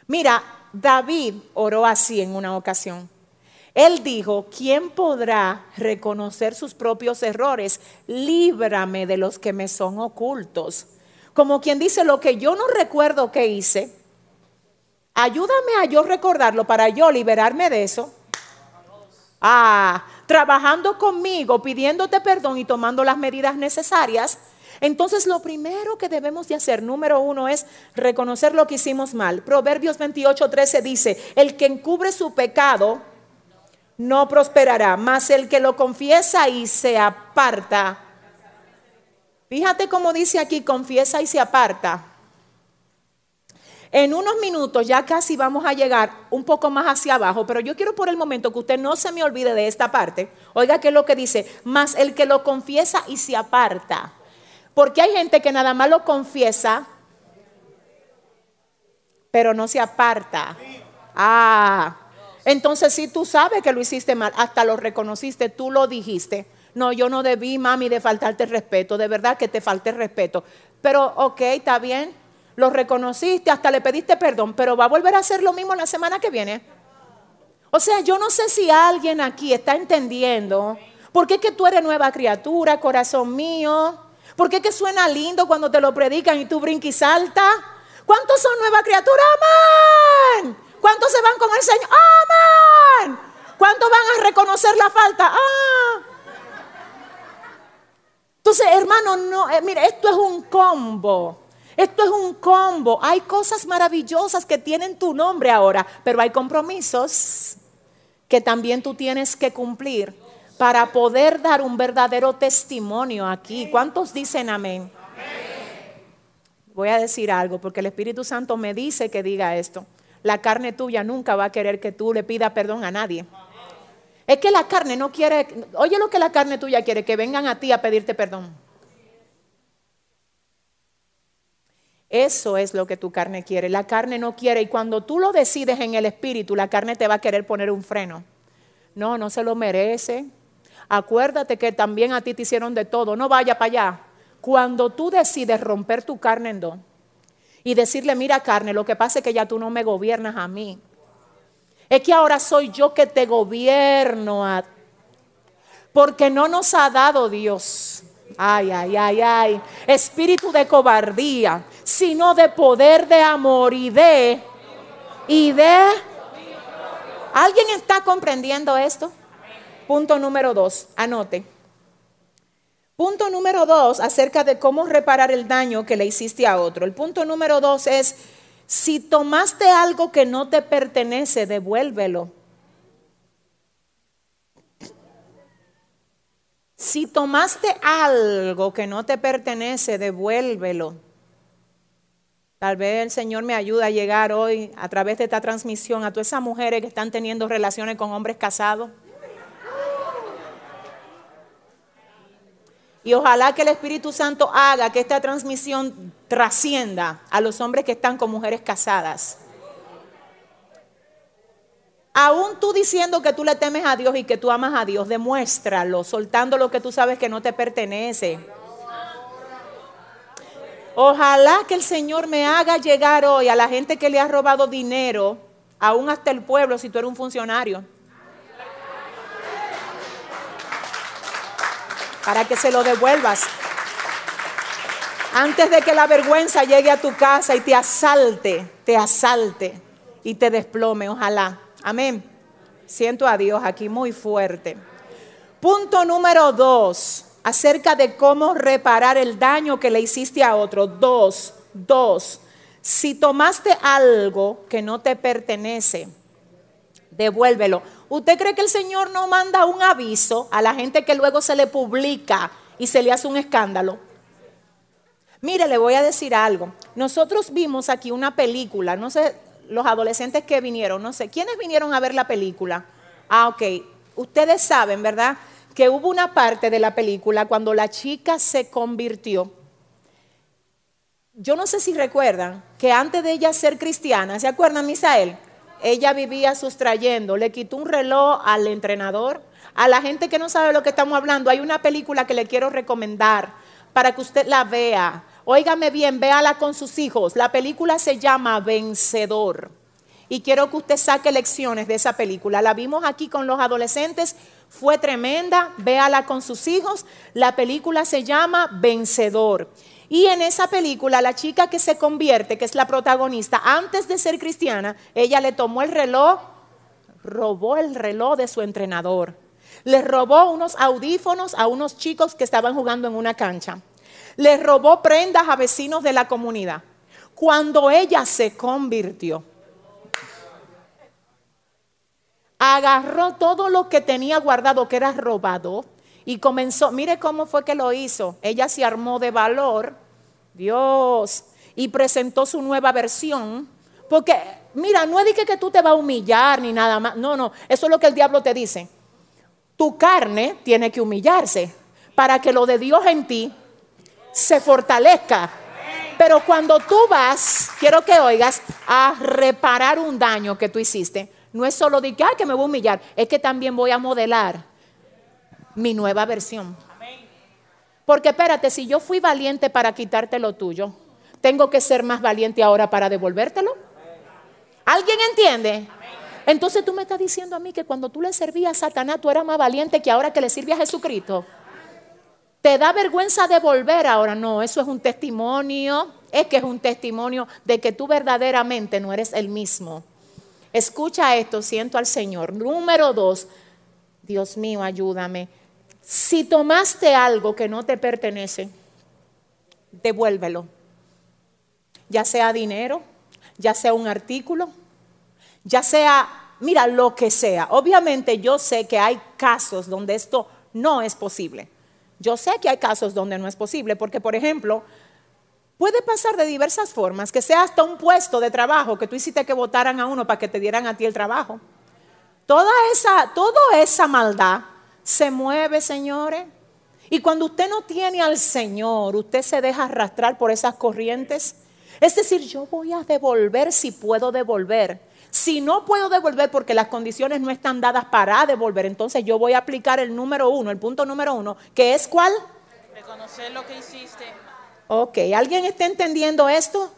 Speaker 2: Mira, David oró así en una ocasión. Él dijo, ¿quién podrá reconocer sus propios errores? Líbrame de los que me son ocultos. Como quien dice, lo que yo no recuerdo que hice, ayúdame a yo recordarlo para yo liberarme de eso. Ah, trabajando conmigo, pidiéndote perdón y tomando las medidas necesarias, entonces lo primero que debemos de hacer, número uno, es reconocer lo que hicimos mal. Proverbios 28, 13 dice, el que encubre su pecado no prosperará, mas el que lo confiesa y se aparta. Fíjate cómo dice aquí, confiesa y se aparta. En unos minutos ya casi vamos a llegar un poco más hacia abajo, pero yo quiero por el momento que usted no se me olvide de esta parte. Oiga qué es lo que dice, más el que lo confiesa y se aparta. Porque hay gente que nada más lo confiesa, pero no se aparta. Ah, entonces si tú sabes que lo hiciste mal, hasta lo reconociste, tú lo dijiste. No, yo no debí, mami, de faltarte respeto, de verdad que te falte respeto. Pero, ok, está bien lo reconociste, hasta le pediste perdón, pero va a volver a hacer lo mismo la semana que viene. O sea, yo no sé si alguien aquí está entendiendo por qué es que tú eres nueva criatura, corazón mío. ¿Por qué es que suena lindo cuando te lo predican y tú brinques y salta? ¿Cuántos son nueva criatura? ¡Amén! ¿Cuántos se van con el Señor? ¡Amén! ¿Cuántos van a reconocer la falta? ¡Ah! Entonces, hermano, no, eh, mire, esto es un combo. Esto es un combo. Hay cosas maravillosas que tienen tu nombre ahora, pero hay compromisos que también tú tienes que cumplir para poder dar un verdadero testimonio aquí. ¿Cuántos dicen amén? Voy a decir algo porque el Espíritu Santo me dice que diga esto. La carne tuya nunca va a querer que tú le pidas perdón a nadie. Es que la carne no quiere, oye lo que la carne tuya quiere, que vengan a ti a pedirte perdón. Eso es lo que tu carne quiere. La carne no quiere y cuando tú lo decides en el espíritu, la carne te va a querer poner un freno. No, no se lo merece. Acuérdate que también a ti te hicieron de todo. No vaya para allá. Cuando tú decides romper tu carne en dos y decirle, mira carne, lo que pasa es que ya tú no me gobiernas a mí. Es que ahora soy yo que te gobierno a porque no nos ha dado Dios. Ay, ay, ay, ay. Espíritu de cobardía sino de poder, de amor y de... Y de... ¿Alguien está comprendiendo esto? Punto número dos, anote. Punto número dos, acerca de cómo reparar el daño que le hiciste a otro. El punto número dos es Si tomaste algo que no te pertenece, devuélvelo. Si tomaste algo que no te pertenece, devuélvelo. Tal vez el Señor me ayude a llegar hoy a través de esta transmisión a todas esas mujeres que están teniendo relaciones con hombres casados. Y ojalá que el Espíritu Santo haga que esta transmisión trascienda a los hombres que están con mujeres casadas. Aún tú diciendo que tú le temes a Dios y que tú amas a Dios, demuéstralo, soltando lo que tú sabes que no te pertenece. Ojalá que el Señor me haga llegar hoy a la gente que le ha robado dinero, aún hasta el pueblo, si tú eres un funcionario. Para que se lo devuelvas. Antes de que la vergüenza llegue a tu casa y te asalte, te asalte y te desplome, ojalá. Amén. Siento a Dios aquí muy fuerte. Punto número dos, acerca de cómo reparar el daño que le hiciste a otro. Dos, dos. Si tomaste algo que no te pertenece, devuélvelo. ¿Usted cree que el Señor no manda un aviso a la gente que luego se le publica y se le hace un escándalo? Mire, le voy a decir algo. Nosotros vimos aquí una película, no sé, los adolescentes que vinieron, no sé, ¿quiénes vinieron a ver la película? Ah, ok. Ustedes saben, ¿verdad? Que hubo una parte de la película cuando la chica se convirtió. Yo no sé si recuerdan que antes de ella ser cristiana, ¿se acuerdan, Misael? Ella vivía sustrayendo, le quitó un reloj al entrenador. A la gente que no sabe de lo que estamos hablando, hay una película que le quiero recomendar para que usted la vea. Óigame bien, véala con sus hijos. La película se llama Vencedor. Y quiero que usted saque lecciones de esa película. La vimos aquí con los adolescentes, fue tremenda. Véala con sus hijos. La película se llama Vencedor. Y en esa película, la chica que se convierte, que es la protagonista, antes de ser cristiana, ella le tomó el reloj, robó el reloj de su entrenador. Le robó unos audífonos a unos chicos que estaban jugando en una cancha. Le robó prendas a vecinos de la comunidad. Cuando ella se convirtió, agarró todo lo que tenía guardado, que era robado, y comenzó, mire cómo fue que lo hizo. Ella se armó de valor, Dios, y presentó su nueva versión. Porque, mira, no es de que tú te vas a humillar ni nada más. No, no, eso es lo que el diablo te dice. Tu carne tiene que humillarse para que lo de Dios en ti se fortalezca. Pero cuando tú vas, quiero que oigas, a reparar un daño que tú hiciste, no es solo de que, que me voy a humillar, es que también voy a modelar mi nueva versión. Porque espérate, si yo fui valiente para quitarte lo tuyo, tengo que ser más valiente ahora para devolvértelo. ¿Alguien entiende? Entonces tú me estás diciendo a mí que cuando tú le servías a Satanás, tú eras más valiente que ahora que le sirve a Jesucristo. ¿Te da vergüenza devolver ahora? No, eso es un testimonio, es que es un testimonio de que tú verdaderamente no eres el mismo. Escucha esto, siento al Señor. Número dos, Dios mío, ayúdame. Si tomaste algo que no te pertenece, devuélvelo. Ya sea dinero, ya sea un artículo, ya sea, mira, lo que sea. Obviamente yo sé que hay casos donde esto no es posible. Yo sé que hay casos donde no es posible, porque por ejemplo, puede pasar de diversas formas, que sea hasta un puesto de trabajo, que tú hiciste que votaran a uno para que te dieran a ti el trabajo. Toda esa, toda esa maldad se mueve, señores. Y cuando usted no tiene al Señor, usted se deja arrastrar por esas corrientes. Es decir, yo voy a devolver si puedo devolver. Si no puedo devolver porque las condiciones no están dadas para devolver, entonces yo voy a aplicar el número uno, el punto número uno, que es cuál?
Speaker 3: Reconocer lo que hiciste.
Speaker 2: Ok, ¿alguien está entendiendo esto?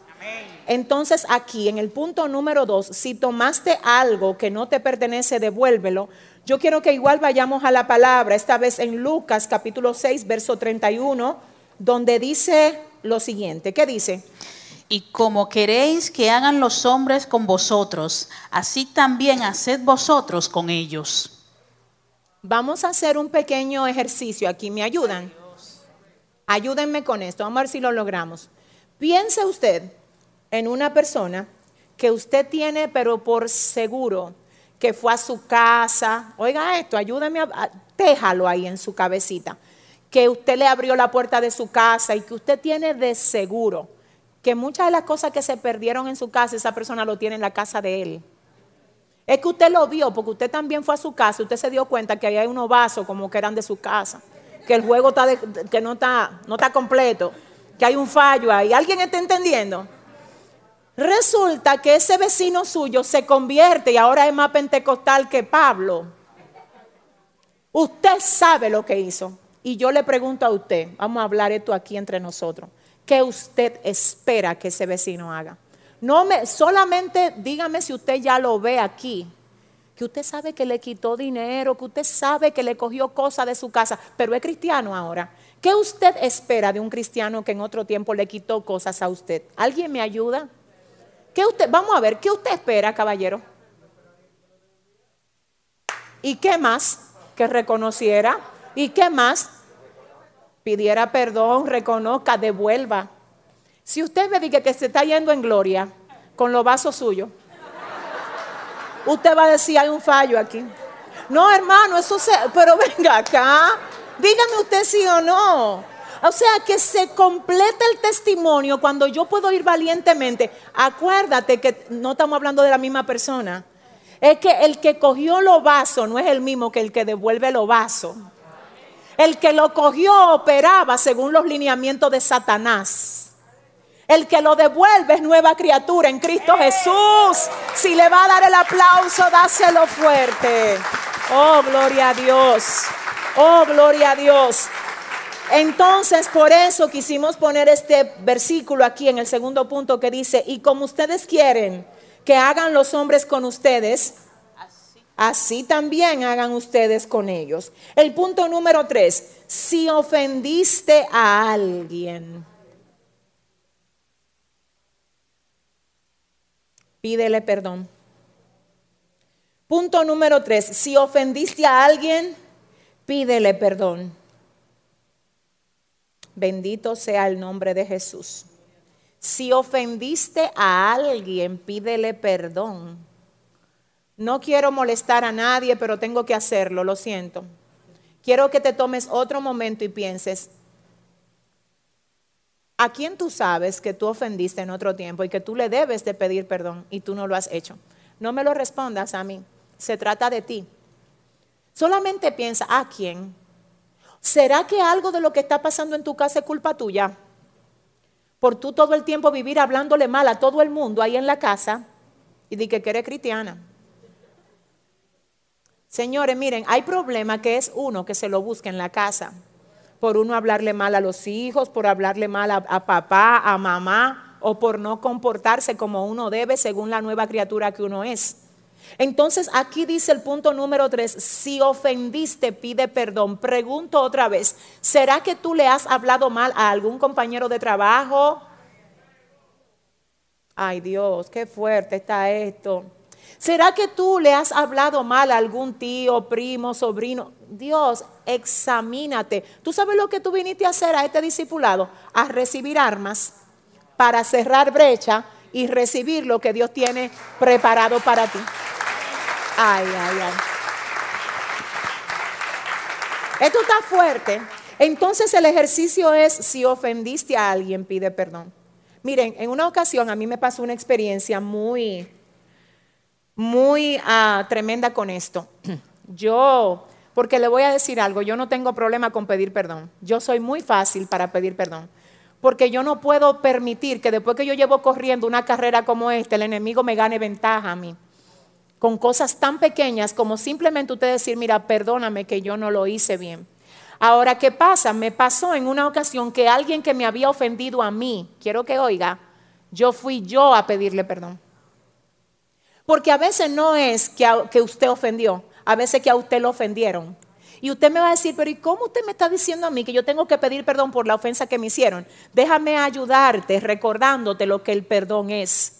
Speaker 2: Entonces aquí, en el punto número dos, si tomaste algo que no te pertenece, devuélvelo. Yo quiero que igual vayamos a la palabra, esta vez en Lucas capítulo 6, verso 31, donde dice lo siguiente. ¿Qué dice?
Speaker 3: Y como queréis que hagan los hombres con vosotros, así también haced vosotros con ellos.
Speaker 2: Vamos a hacer un pequeño ejercicio aquí. ¿Me ayudan? Ayúdenme con esto. Vamos a ver si lo logramos. Piense usted en una persona que usted tiene, pero por seguro, que fue a su casa. Oiga esto, ayúdame a, téjalo ahí en su cabecita. Que usted le abrió la puerta de su casa y que usted tiene de seguro que muchas de las cosas que se perdieron en su casa, esa persona lo tiene en la casa de él. Es que usted lo vio porque usted también fue a su casa, usted se dio cuenta que ahí hay unos vasos como que eran de su casa, que el juego está que no está, no está completo, que hay un fallo ahí. ¿Alguien está entendiendo? Resulta que ese vecino suyo se convierte y ahora es más pentecostal que Pablo. Usted sabe lo que hizo. Y yo le pregunto a usted, vamos a hablar esto aquí entre nosotros. ¿Qué usted espera que ese vecino haga? No me, solamente dígame si usted ya lo ve aquí, que usted sabe que le quitó dinero, que usted sabe que le cogió cosas de su casa, pero es cristiano ahora. ¿Qué usted espera de un cristiano que en otro tiempo le quitó cosas a usted? ¿Alguien me ayuda? ¿Qué usted, vamos a ver, ¿qué usted espera, caballero? ¿Y qué más? Que reconociera. ¿Y qué más? Pidiera perdón, reconozca, devuelva. Si usted me dice que se está yendo en gloria con los vasos suyos, usted va a decir, hay un fallo aquí. No, hermano, eso se... Pero venga acá, dígame usted sí o no. O sea, que se completa el testimonio cuando yo puedo ir valientemente. Acuérdate que no estamos hablando de la misma persona. Es que el que cogió los vasos no es el mismo que el que devuelve los vasos. El que lo cogió operaba según los lineamientos de Satanás. El que lo devuelve es nueva criatura en Cristo Jesús. Si le va a dar el aplauso, dáselo fuerte. Oh, gloria a Dios. Oh, gloria a Dios. Entonces, por eso quisimos poner este versículo aquí en el segundo punto que dice, y como ustedes quieren que hagan los hombres con ustedes, así también hagan ustedes con ellos. El punto número tres, si ofendiste a alguien, pídele perdón. Punto número tres, si ofendiste a alguien, pídele perdón. Bendito sea el nombre de Jesús. Si ofendiste a alguien, pídele perdón. No quiero molestar a nadie, pero tengo que hacerlo, lo siento. Quiero que te tomes otro momento y pienses, ¿a quién tú sabes que tú ofendiste en otro tiempo y que tú le debes de pedir perdón y tú no lo has hecho? No me lo respondas a mí, se trata de ti. Solamente piensa, ¿a quién? ¿Será que algo de lo que está pasando en tu casa es culpa tuya? Por tú todo el tiempo vivir hablándole mal a todo el mundo ahí en la casa y di que eres cristiana. Señores, miren, hay problema que es uno que se lo busca en la casa. Por uno hablarle mal a los hijos, por hablarle mal a, a papá, a mamá, o por no comportarse como uno debe según la nueva criatura que uno es. Entonces aquí dice el punto número tres, si ofendiste, pide perdón. Pregunto otra vez, ¿será que tú le has hablado mal a algún compañero de trabajo? Ay Dios, qué fuerte está esto. ¿Será que tú le has hablado mal a algún tío, primo, sobrino? Dios, examínate. ¿Tú sabes lo que tú viniste a hacer a este discipulado? A recibir armas para cerrar brecha y recibir lo que Dios tiene preparado para ti. Ay, ay, ay. Esto está fuerte. Entonces el ejercicio es, si ofendiste a alguien, pide perdón. Miren, en una ocasión a mí me pasó una experiencia muy, muy ah, tremenda con esto. *clears throat* Yo, porque le voy a decir algo, yo no tengo problema con pedir perdón. Yo soy muy fácil para pedir perdón. Porque yo no puedo permitir que después que yo llevo corriendo una carrera como esta, el enemigo me gane ventaja a mí con cosas tan pequeñas como simplemente usted decir, mira, perdóname que yo no lo hice bien. Ahora, ¿qué pasa? Me pasó en una ocasión que alguien que me había ofendido a mí, quiero que oiga, yo fui yo a pedirle perdón. Porque a veces no es que, que usted ofendió, a veces que a usted lo ofendieron. Y usted me va a decir, pero ¿y cómo usted me está diciendo a mí que yo tengo que pedir perdón por la ofensa que me hicieron? Déjame ayudarte recordándote lo que el perdón es.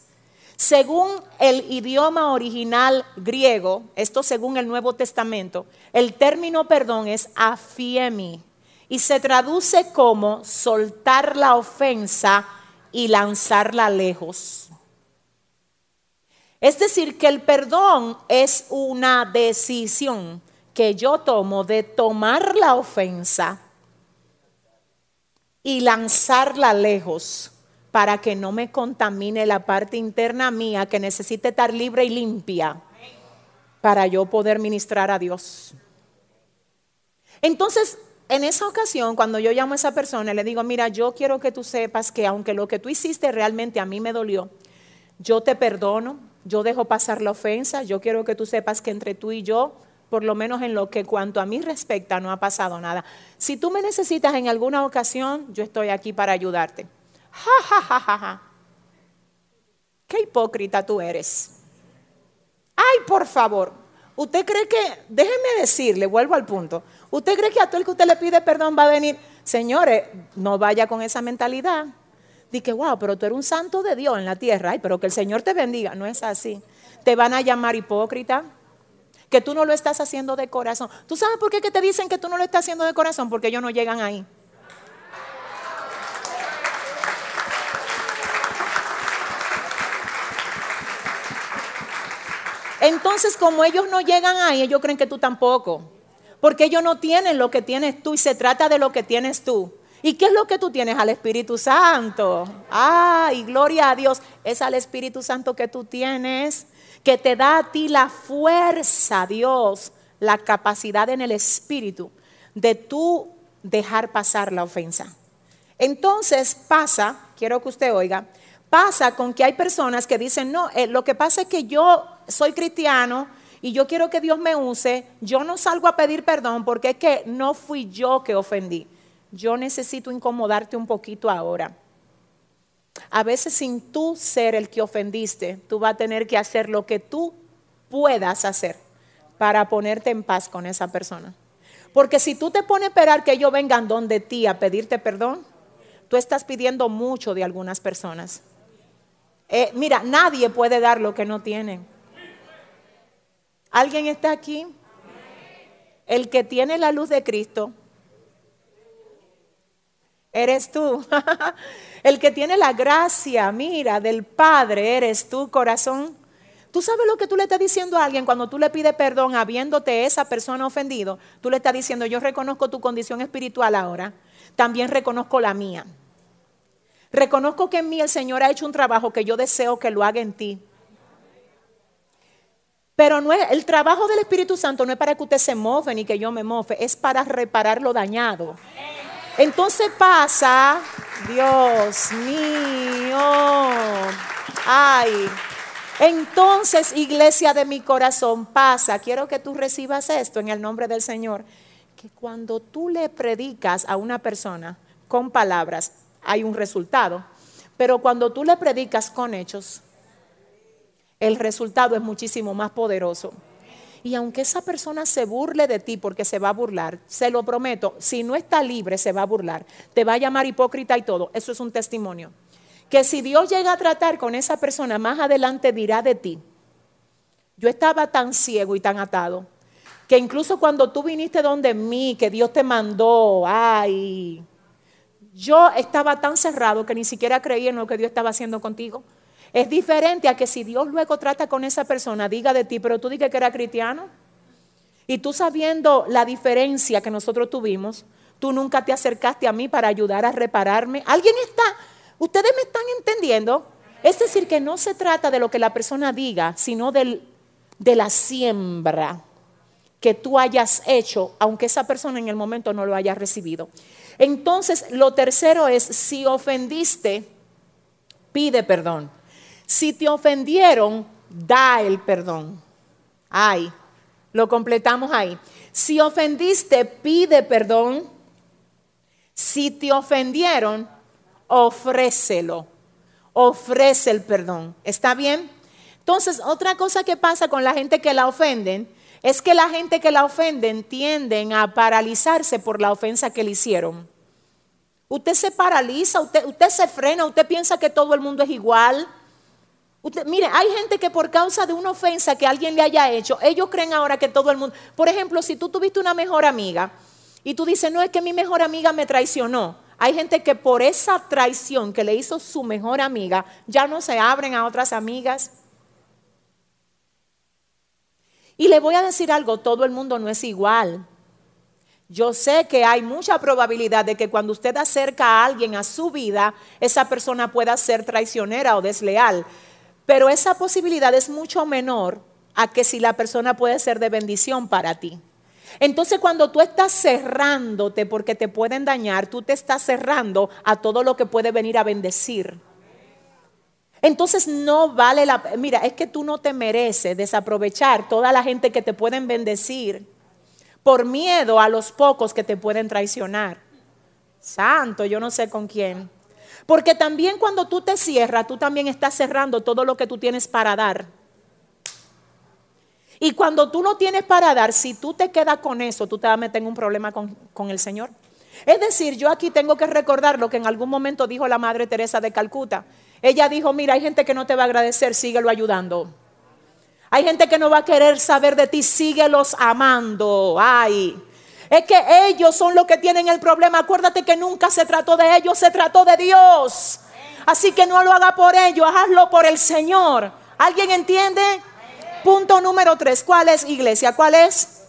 Speaker 2: Según el idioma original griego, esto según el Nuevo Testamento, el término perdón es afiemi y se traduce como soltar la ofensa y lanzarla lejos. Es decir, que el perdón es una decisión que yo tomo de tomar la ofensa y lanzarla lejos para que no me contamine la parte interna mía que necesite estar libre y limpia para yo poder ministrar a Dios. Entonces, en esa ocasión, cuando yo llamo a esa persona, le digo, mira, yo quiero que tú sepas que aunque lo que tú hiciste realmente a mí me dolió, yo te perdono, yo dejo pasar la ofensa, yo quiero que tú sepas que entre tú y yo, por lo menos en lo que cuanto a mí respecta, no ha pasado nada. Si tú me necesitas en alguna ocasión, yo estoy aquí para ayudarte. Ja, ja, ja, ja, ja. Qué hipócrita tú eres. Ay, por favor. ¿Usted cree que, déjeme decirle, vuelvo al punto, ¿usted cree que a todo el que usted le pide perdón va a venir? Señores, no vaya con esa mentalidad. Dice, wow, pero tú eres un santo de Dios en la tierra, ay, pero que el Señor te bendiga. No es así. Te van a llamar hipócrita, que tú no lo estás haciendo de corazón. ¿Tú sabes por qué que te dicen que tú no lo estás haciendo de corazón? Porque ellos no llegan ahí. Entonces, como ellos no llegan ahí, ellos creen que tú tampoco. Porque ellos no tienen lo que tienes tú y se trata de lo que tienes tú. ¿Y qué es lo que tú tienes? Al Espíritu Santo. ¡Ay, gloria a Dios! Es al Espíritu Santo que tú tienes, que te da a ti la fuerza, Dios, la capacidad en el Espíritu de tú dejar pasar la ofensa. Entonces pasa, quiero que usted oiga, pasa con que hay personas que dicen, no, eh, lo que pasa es que yo soy cristiano y yo quiero que Dios me use, yo no salgo a pedir perdón porque es que no fui yo que ofendí. Yo necesito incomodarte un poquito ahora. A veces sin tú ser el que ofendiste, tú vas a tener que hacer lo que tú puedas hacer para ponerte en paz con esa persona. Porque si tú te pones a esperar que ellos vengan donde ti a pedirte perdón, tú estás pidiendo mucho de algunas personas. Eh, mira, nadie puede dar lo que no tiene. ¿Alguien está aquí? El que tiene la luz de Cristo, eres tú. *laughs* El que tiene la gracia, mira, del Padre, eres tú, corazón. Tú sabes lo que tú le estás diciendo a alguien cuando tú le pides perdón habiéndote esa persona ofendido. Tú le estás diciendo, yo reconozco tu condición espiritual ahora, también reconozco la mía. Reconozco que en mí el Señor ha hecho un trabajo que yo deseo que lo haga en ti. Pero no es, el trabajo del Espíritu Santo no es para que usted se mofe ni que yo me mofe, es para reparar lo dañado. Entonces pasa, Dios mío, ay. Entonces, iglesia de mi corazón, pasa, quiero que tú recibas esto en el nombre del Señor, que cuando tú le predicas a una persona con palabras, hay un resultado. Pero cuando tú le predicas con hechos, el resultado es muchísimo más poderoso. Y aunque esa persona se burle de ti porque se va a burlar, se lo prometo, si no está libre se va a burlar, te va a llamar hipócrita y todo. Eso es un testimonio. Que si Dios llega a tratar con esa persona, más adelante dirá de ti, yo estaba tan ciego y tan atado, que incluso cuando tú viniste donde mí, que Dios te mandó, ay, yo estaba tan cerrado que ni siquiera creía en lo que Dios estaba haciendo contigo. Es diferente a que si Dios luego trata con esa persona, diga de ti, pero tú digas que era cristiano. Y tú sabiendo la diferencia que nosotros tuvimos, tú nunca te acercaste a mí para ayudar a repararme. ¿Alguien está? ¿Ustedes me están entendiendo? Es decir, que no se trata de lo que la persona diga, sino de la siembra que tú hayas hecho, aunque esa persona en el momento no lo haya recibido. Entonces, lo tercero es, si ofendiste, pide perdón. Si te ofendieron, da el perdón. Ay, lo completamos ahí. Si ofendiste, pide perdón. Si te ofendieron, ofrécelo. Ofrece el perdón. ¿Está bien? Entonces, otra cosa que pasa con la gente que la ofenden es que la gente que la ofenden tienden a paralizarse por la ofensa que le hicieron. Usted se paraliza, usted, usted se frena, usted piensa que todo el mundo es igual. Mire, hay gente que por causa de una ofensa que alguien le haya hecho, ellos creen ahora que todo el mundo... Por ejemplo, si tú tuviste una mejor amiga y tú dices, no es que mi mejor amiga me traicionó. Hay gente que por esa traición que le hizo su mejor amiga, ya no se abren a otras amigas. Y le voy a decir algo, todo el mundo no es igual. Yo sé que hay mucha probabilidad de que cuando usted acerca a alguien a su vida, esa persona pueda ser traicionera o desleal. Pero esa posibilidad es mucho menor a que si la persona puede ser de bendición para ti. Entonces cuando tú estás cerrándote porque te pueden dañar, tú te estás cerrando a todo lo que puede venir a bendecir. Entonces no vale la... Mira, es que tú no te mereces desaprovechar toda la gente que te pueden bendecir por miedo a los pocos que te pueden traicionar. Santo, yo no sé con quién. Porque también cuando tú te cierras, tú también estás cerrando todo lo que tú tienes para dar. Y cuando tú no tienes para dar, si tú te quedas con eso, tú te vas a meter en un problema con, con, el Señor. Es decir, yo aquí tengo que recordar lo que en algún momento dijo la Madre Teresa de Calcuta. Ella dijo, mira, hay gente que no te va a agradecer, síguelo ayudando. Hay gente que no va a querer saber de ti, síguelos amando. Ay. Es que ellos son los que tienen el problema. Acuérdate que nunca se trató de ellos, se trató de Dios. Así que no lo haga por ellos, hazlo por el Señor. ¿Alguien entiende? Punto número tres. ¿Cuál es, iglesia? ¿Cuál es?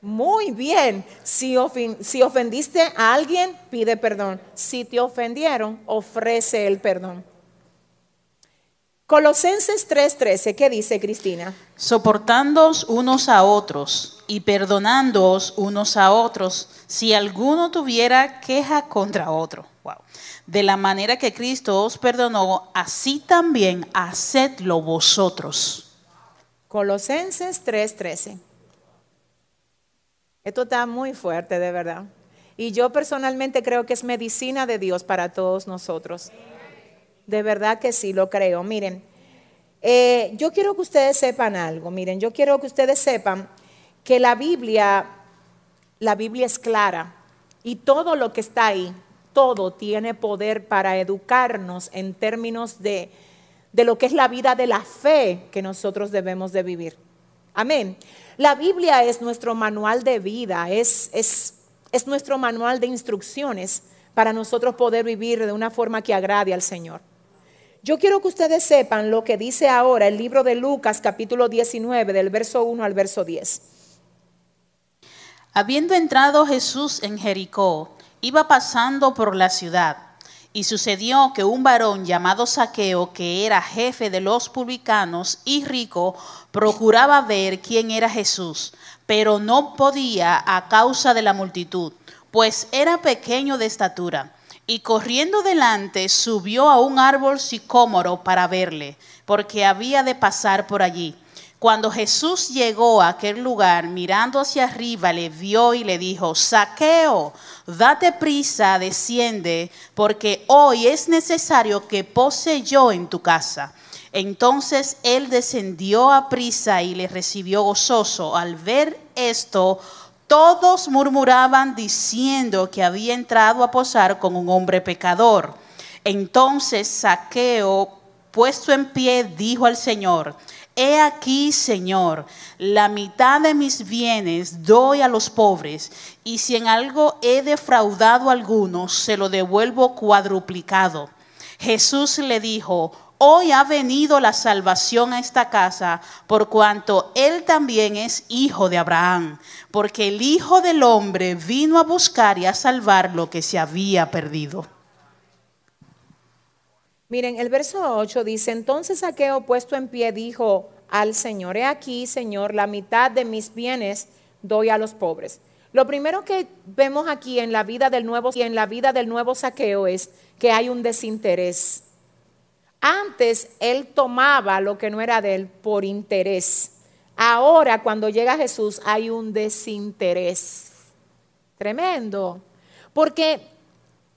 Speaker 2: Muy bien. Si, si, ofendiste a alguien, pide perdón. Si te ofendieron, ofrece el perdón. Colosenses 3:13, ¿qué dice Cristina?
Speaker 3: Soportándoos unos a otros y perdonándoos unos a otros si alguno tuviera queja contra otro. Wow. De la manera que Cristo os perdonó, así también hacedlo vosotros.
Speaker 2: Colosenses 3:13. Esto está muy fuerte, de verdad. Y yo personalmente creo que es medicina de Dios para todos nosotros. De verdad que sí, lo creo. Miren, eh, yo quiero que ustedes sepan algo. Miren, yo quiero que ustedes sepan que la Biblia, la Biblia es clara y todo lo que está ahí, todo tiene poder para educarnos en términos de, de lo que es la vida de la fe que nosotros debemos de vivir. Amén. La Biblia es nuestro manual de vida, es, es, es nuestro manual de instrucciones para nosotros poder vivir de una forma que agrade al Señor. Yo quiero que ustedes sepan lo que dice ahora el libro de Lucas capítulo 19 del verso 1 al verso 10.
Speaker 3: Habiendo entrado Jesús en Jericó, iba pasando por la ciudad, y sucedió que un varón llamado Saqueo, que era jefe de los publicanos y rico, procuraba ver quién era Jesús, pero no podía a causa de la multitud, pues era pequeño de estatura y corriendo delante subió a un árbol sicómoro para verle, porque había de pasar por allí. Cuando Jesús llegó a aquel lugar, mirando hacia arriba, le vio y le dijo, Saqueo, date prisa, desciende, porque hoy es necesario que pose yo en tu casa. Entonces él descendió a prisa y le recibió gozoso. Al ver esto, todos murmuraban diciendo que había entrado a posar con un hombre pecador. Entonces Saqueo, puesto en pie, dijo al Señor, He aquí, Señor, la mitad de mis bienes doy a los pobres, y si en algo he defraudado a alguno, se lo devuelvo cuadruplicado. Jesús le dijo, hoy ha venido la salvación a esta casa, por cuanto él también es hijo de Abraham, porque el Hijo del Hombre vino a buscar y a salvar lo que se había perdido.
Speaker 2: Miren, el verso 8 dice, entonces Saqueo puesto en pie dijo al Señor, he aquí, Señor, la mitad de mis bienes doy a los pobres. Lo primero que vemos aquí en la vida del nuevo y en la vida del nuevo Saqueo es que hay un desinterés antes él tomaba lo que no era de él por interés. Ahora cuando llega Jesús hay un desinterés. Tremendo. Porque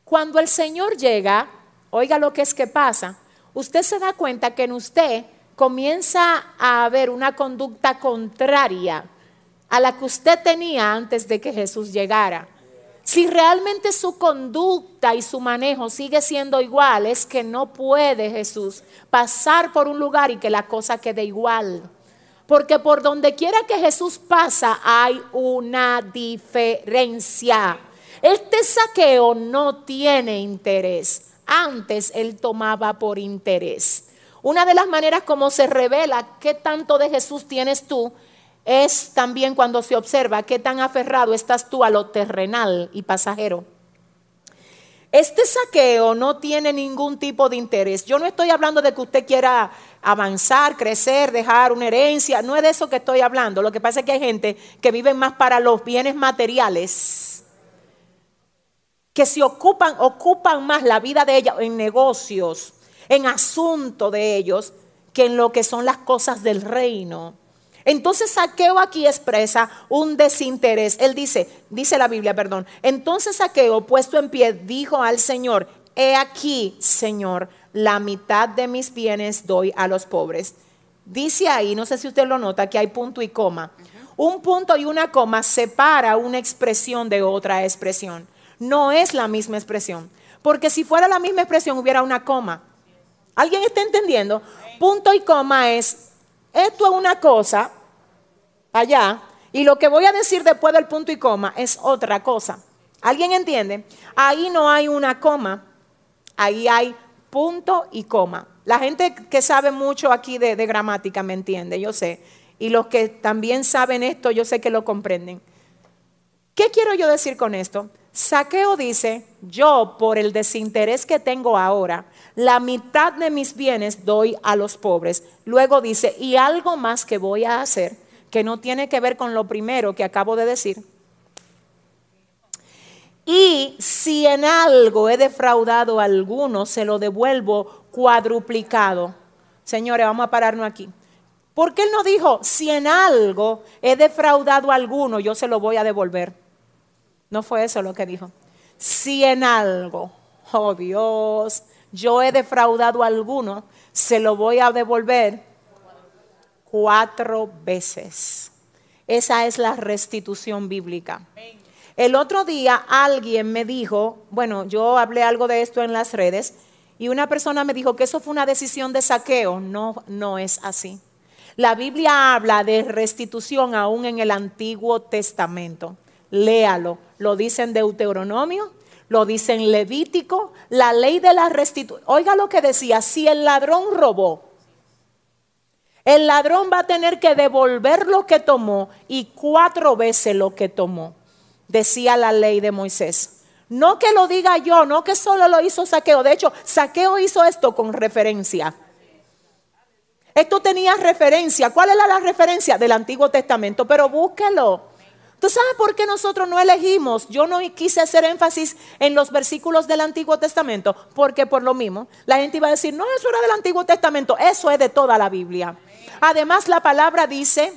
Speaker 2: cuando el Señor llega, oiga lo que es que pasa, usted se da cuenta que en usted comienza a haber una conducta contraria a la que usted tenía antes de que Jesús llegara. Si realmente su conducta y su manejo sigue siendo igual, es que no puede Jesús pasar por un lugar y que la cosa quede igual. Porque por donde quiera que Jesús pasa hay una diferencia. Este saqueo no tiene interés. Antes él tomaba por interés. Una de las maneras como se revela qué tanto de Jesús tienes tú es también cuando se observa qué tan aferrado estás tú a lo terrenal y pasajero. Este saqueo no tiene ningún tipo de interés. Yo no estoy hablando de que usted quiera avanzar, crecer, dejar una herencia. No es de eso que estoy hablando. Lo que pasa es que hay gente que vive más para los bienes materiales, que se ocupan, ocupan más la vida de ellos en negocios, en asuntos de ellos, que en lo que son las cosas del reino. Entonces Saqueo aquí expresa un desinterés. Él dice, dice la Biblia, perdón. Entonces Saqueo, puesto en pie, dijo al Señor, he aquí, Señor, la mitad de mis bienes doy a los pobres. Dice ahí, no sé si usted lo nota, que hay punto y coma. Un punto y una coma separa una expresión de otra expresión. No es la misma expresión. Porque si fuera la misma expresión hubiera una coma. ¿Alguien está entendiendo? Punto y coma es esto es una cosa allá y lo que voy a decir después del punto y coma es otra cosa. ¿Alguien entiende? Ahí no hay una coma, ahí hay punto y coma. La gente que sabe mucho aquí de, de gramática me entiende, yo sé. Y los que también saben esto, yo sé que lo comprenden. ¿Qué quiero yo decir con esto? Saqueo dice, yo por el desinterés que tengo ahora, la mitad de mis bienes doy a los pobres. Luego dice, y algo más que voy a hacer, que no tiene que ver con lo primero que acabo de decir. Y si en algo he defraudado a alguno, se lo devuelvo cuadruplicado. Señores, vamos a pararnos aquí. Porque él no dijo, si en algo he defraudado a alguno, yo se lo voy a devolver. No fue eso lo que dijo. Si en algo, oh Dios, yo he defraudado a alguno, se lo voy a devolver cuatro veces. Esa es la restitución bíblica. El otro día alguien me dijo, bueno, yo hablé algo de esto en las redes, y una persona me dijo que eso fue una decisión de saqueo. No, no es así. La Biblia habla de restitución aún en el Antiguo Testamento. Léalo. Lo dice en Deuteronomio, lo dice en Levítico, la ley de la restitución. Oiga lo que decía, si el ladrón robó, el ladrón va a tener que devolver lo que tomó y cuatro veces lo que tomó, decía la ley de Moisés. No que lo diga yo, no que solo lo hizo Saqueo. De hecho, Saqueo hizo esto con referencia. Esto tenía referencia. ¿Cuál era la referencia? Del Antiguo Testamento. Pero búsquelo. ¿Tú sabes por qué nosotros no elegimos? Yo no quise hacer énfasis en los versículos del Antiguo Testamento, porque por lo mismo la gente iba a decir, no, eso era del Antiguo Testamento, eso es de toda la Biblia. Además, la palabra dice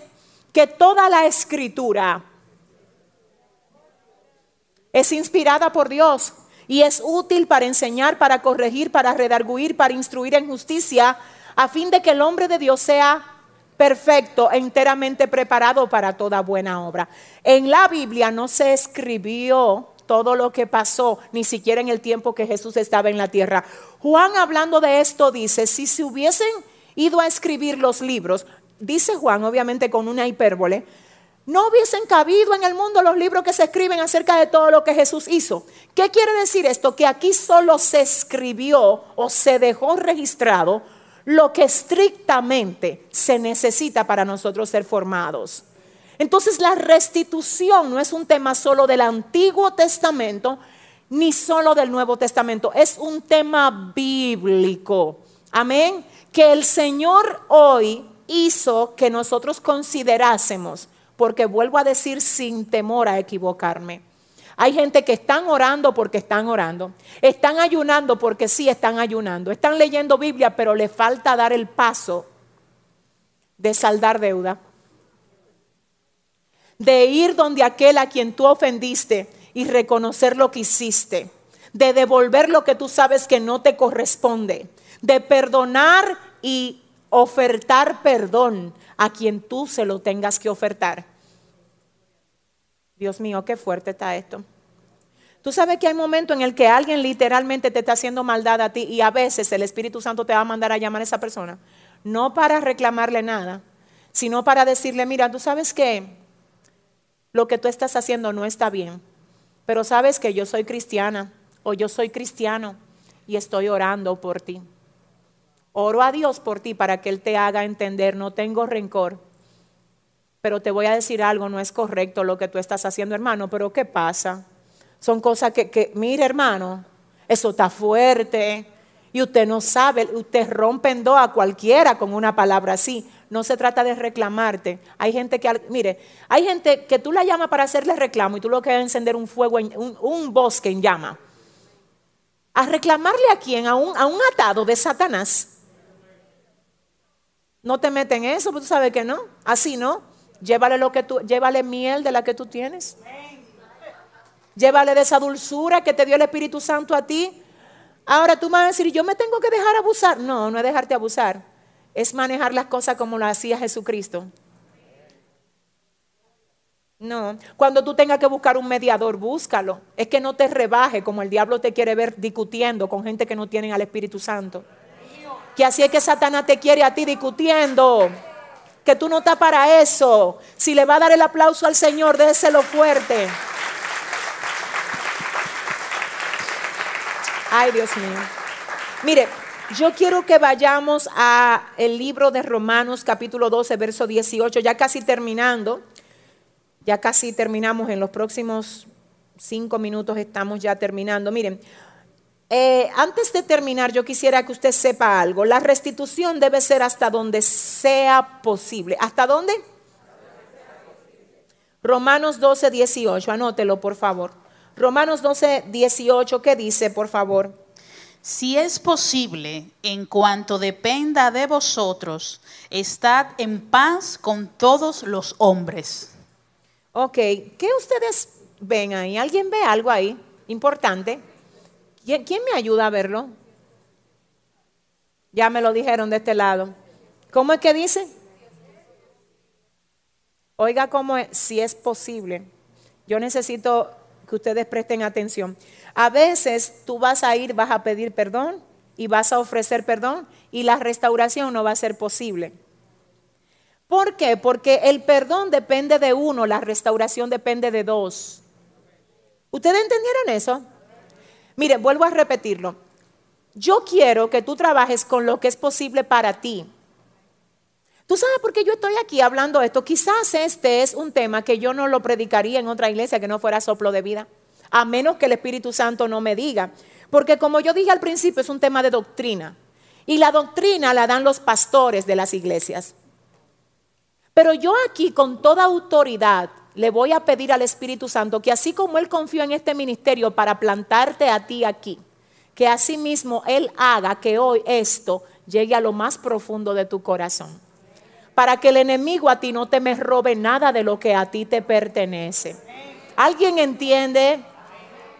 Speaker 2: que toda la escritura es inspirada por Dios y es útil para enseñar, para corregir, para redarguir, para instruir en justicia, a fin de que el hombre de Dios sea perfecto enteramente preparado para toda buena obra. En la Biblia no se escribió todo lo que pasó, ni siquiera en el tiempo que Jesús estaba en la tierra. Juan hablando de esto dice, si se hubiesen ido a escribir los libros, dice Juan obviamente con una hipérbole, no hubiesen cabido en el mundo los libros que se escriben acerca de todo lo que Jesús hizo. ¿Qué quiere decir esto? Que aquí solo se escribió o se dejó registrado lo que estrictamente se necesita para nosotros ser formados. Entonces la restitución no es un tema solo del Antiguo Testamento ni solo del Nuevo Testamento, es un tema bíblico. Amén. Que el Señor hoy hizo que nosotros considerásemos, porque vuelvo a decir sin temor a equivocarme. Hay gente que están orando porque están orando. Están ayunando porque sí están ayunando. Están leyendo Biblia, pero le falta dar el paso de saldar deuda. De ir donde aquel a quien tú ofendiste y reconocer lo que hiciste. De devolver lo que tú sabes que no te corresponde. De perdonar y ofertar perdón a quien tú se lo tengas que ofertar. Dios mío, qué fuerte está esto. Tú sabes que hay momentos en el que alguien literalmente te está haciendo maldad a ti y a veces el Espíritu Santo te va a mandar a llamar a esa persona. No para reclamarle nada, sino para decirle, mira, tú sabes que lo que tú estás haciendo no está bien, pero sabes que yo soy cristiana o yo soy cristiano y estoy orando por ti. oro a Dios por ti para que Él te haga entender, no tengo rencor. Pero te voy a decir algo, no es correcto lo que tú estás haciendo, hermano, pero ¿qué pasa? Son cosas que, que mire, hermano, eso está fuerte. Y usted no sabe, usted rompe en dos a cualquiera con una palabra así. No se trata de reclamarte. Hay gente que, mire, hay gente que tú la llamas para hacerle reclamo y tú lo que es encender un fuego, un, bosque en llama. ¿A reclamarle a quién? A un, un atado de Satanás. No te meten en eso, porque tú sabes que no. Así no. Llévale lo que tú, llévale miel de la que tú tienes. Llévale de esa dulzura que te dio el Espíritu Santo a ti. Ahora tú me vas a decir, yo me tengo que dejar abusar. No, no es dejarte abusar. Es manejar las cosas como lo hacía Jesucristo. No, cuando tú tengas que buscar un mediador, búscalo. Es que no te rebaje como el diablo te quiere ver discutiendo con gente que no tienen al Espíritu Santo. Que así es que Satanás te quiere a ti discutiendo que tú no estás para eso. Si le va a dar el aplauso al Señor, déselo fuerte. Ay, Dios mío. Mire, yo quiero que vayamos a el libro de Romanos capítulo 12, verso 18, ya casi terminando. Ya casi terminamos en los próximos cinco minutos estamos ya terminando. Miren, eh, antes de terminar, yo quisiera que usted sepa algo. La restitución debe ser hasta donde sea posible. ¿Hasta dónde? Romanos 12, 18. Anótelo, por favor. Romanos 12, 18, ¿qué dice, por favor?
Speaker 3: Si es posible, en cuanto dependa de vosotros, estad en paz con todos los hombres.
Speaker 2: Ok, ¿qué ustedes ven ahí? ¿Alguien ve algo ahí importante? ¿Quién me ayuda a verlo? Ya me lo dijeron de este lado. ¿Cómo es que dice? Oiga cómo es, si es posible. Yo necesito que ustedes presten atención. A veces tú vas a ir, vas a pedir perdón y vas a ofrecer perdón y la restauración no va a ser posible. ¿Por qué? Porque el perdón depende de uno, la restauración depende de dos. ¿Ustedes entendieron eso? Mire, vuelvo a repetirlo. Yo quiero que tú trabajes con lo que es posible para ti. ¿Tú sabes por qué yo estoy aquí hablando esto? Quizás este es un tema que yo no lo predicaría en otra iglesia que no fuera soplo de vida, a menos que el Espíritu Santo no me diga. Porque como yo dije al principio, es un tema de doctrina. Y la doctrina la dan los pastores de las iglesias. Pero yo aquí con toda autoridad le voy a pedir al Espíritu Santo que así como Él confió en este ministerio para plantarte a ti aquí, que así mismo Él haga que hoy esto llegue a lo más profundo de tu corazón. Para que el enemigo a ti no te me robe nada de lo que a ti te pertenece. ¿Alguien entiende?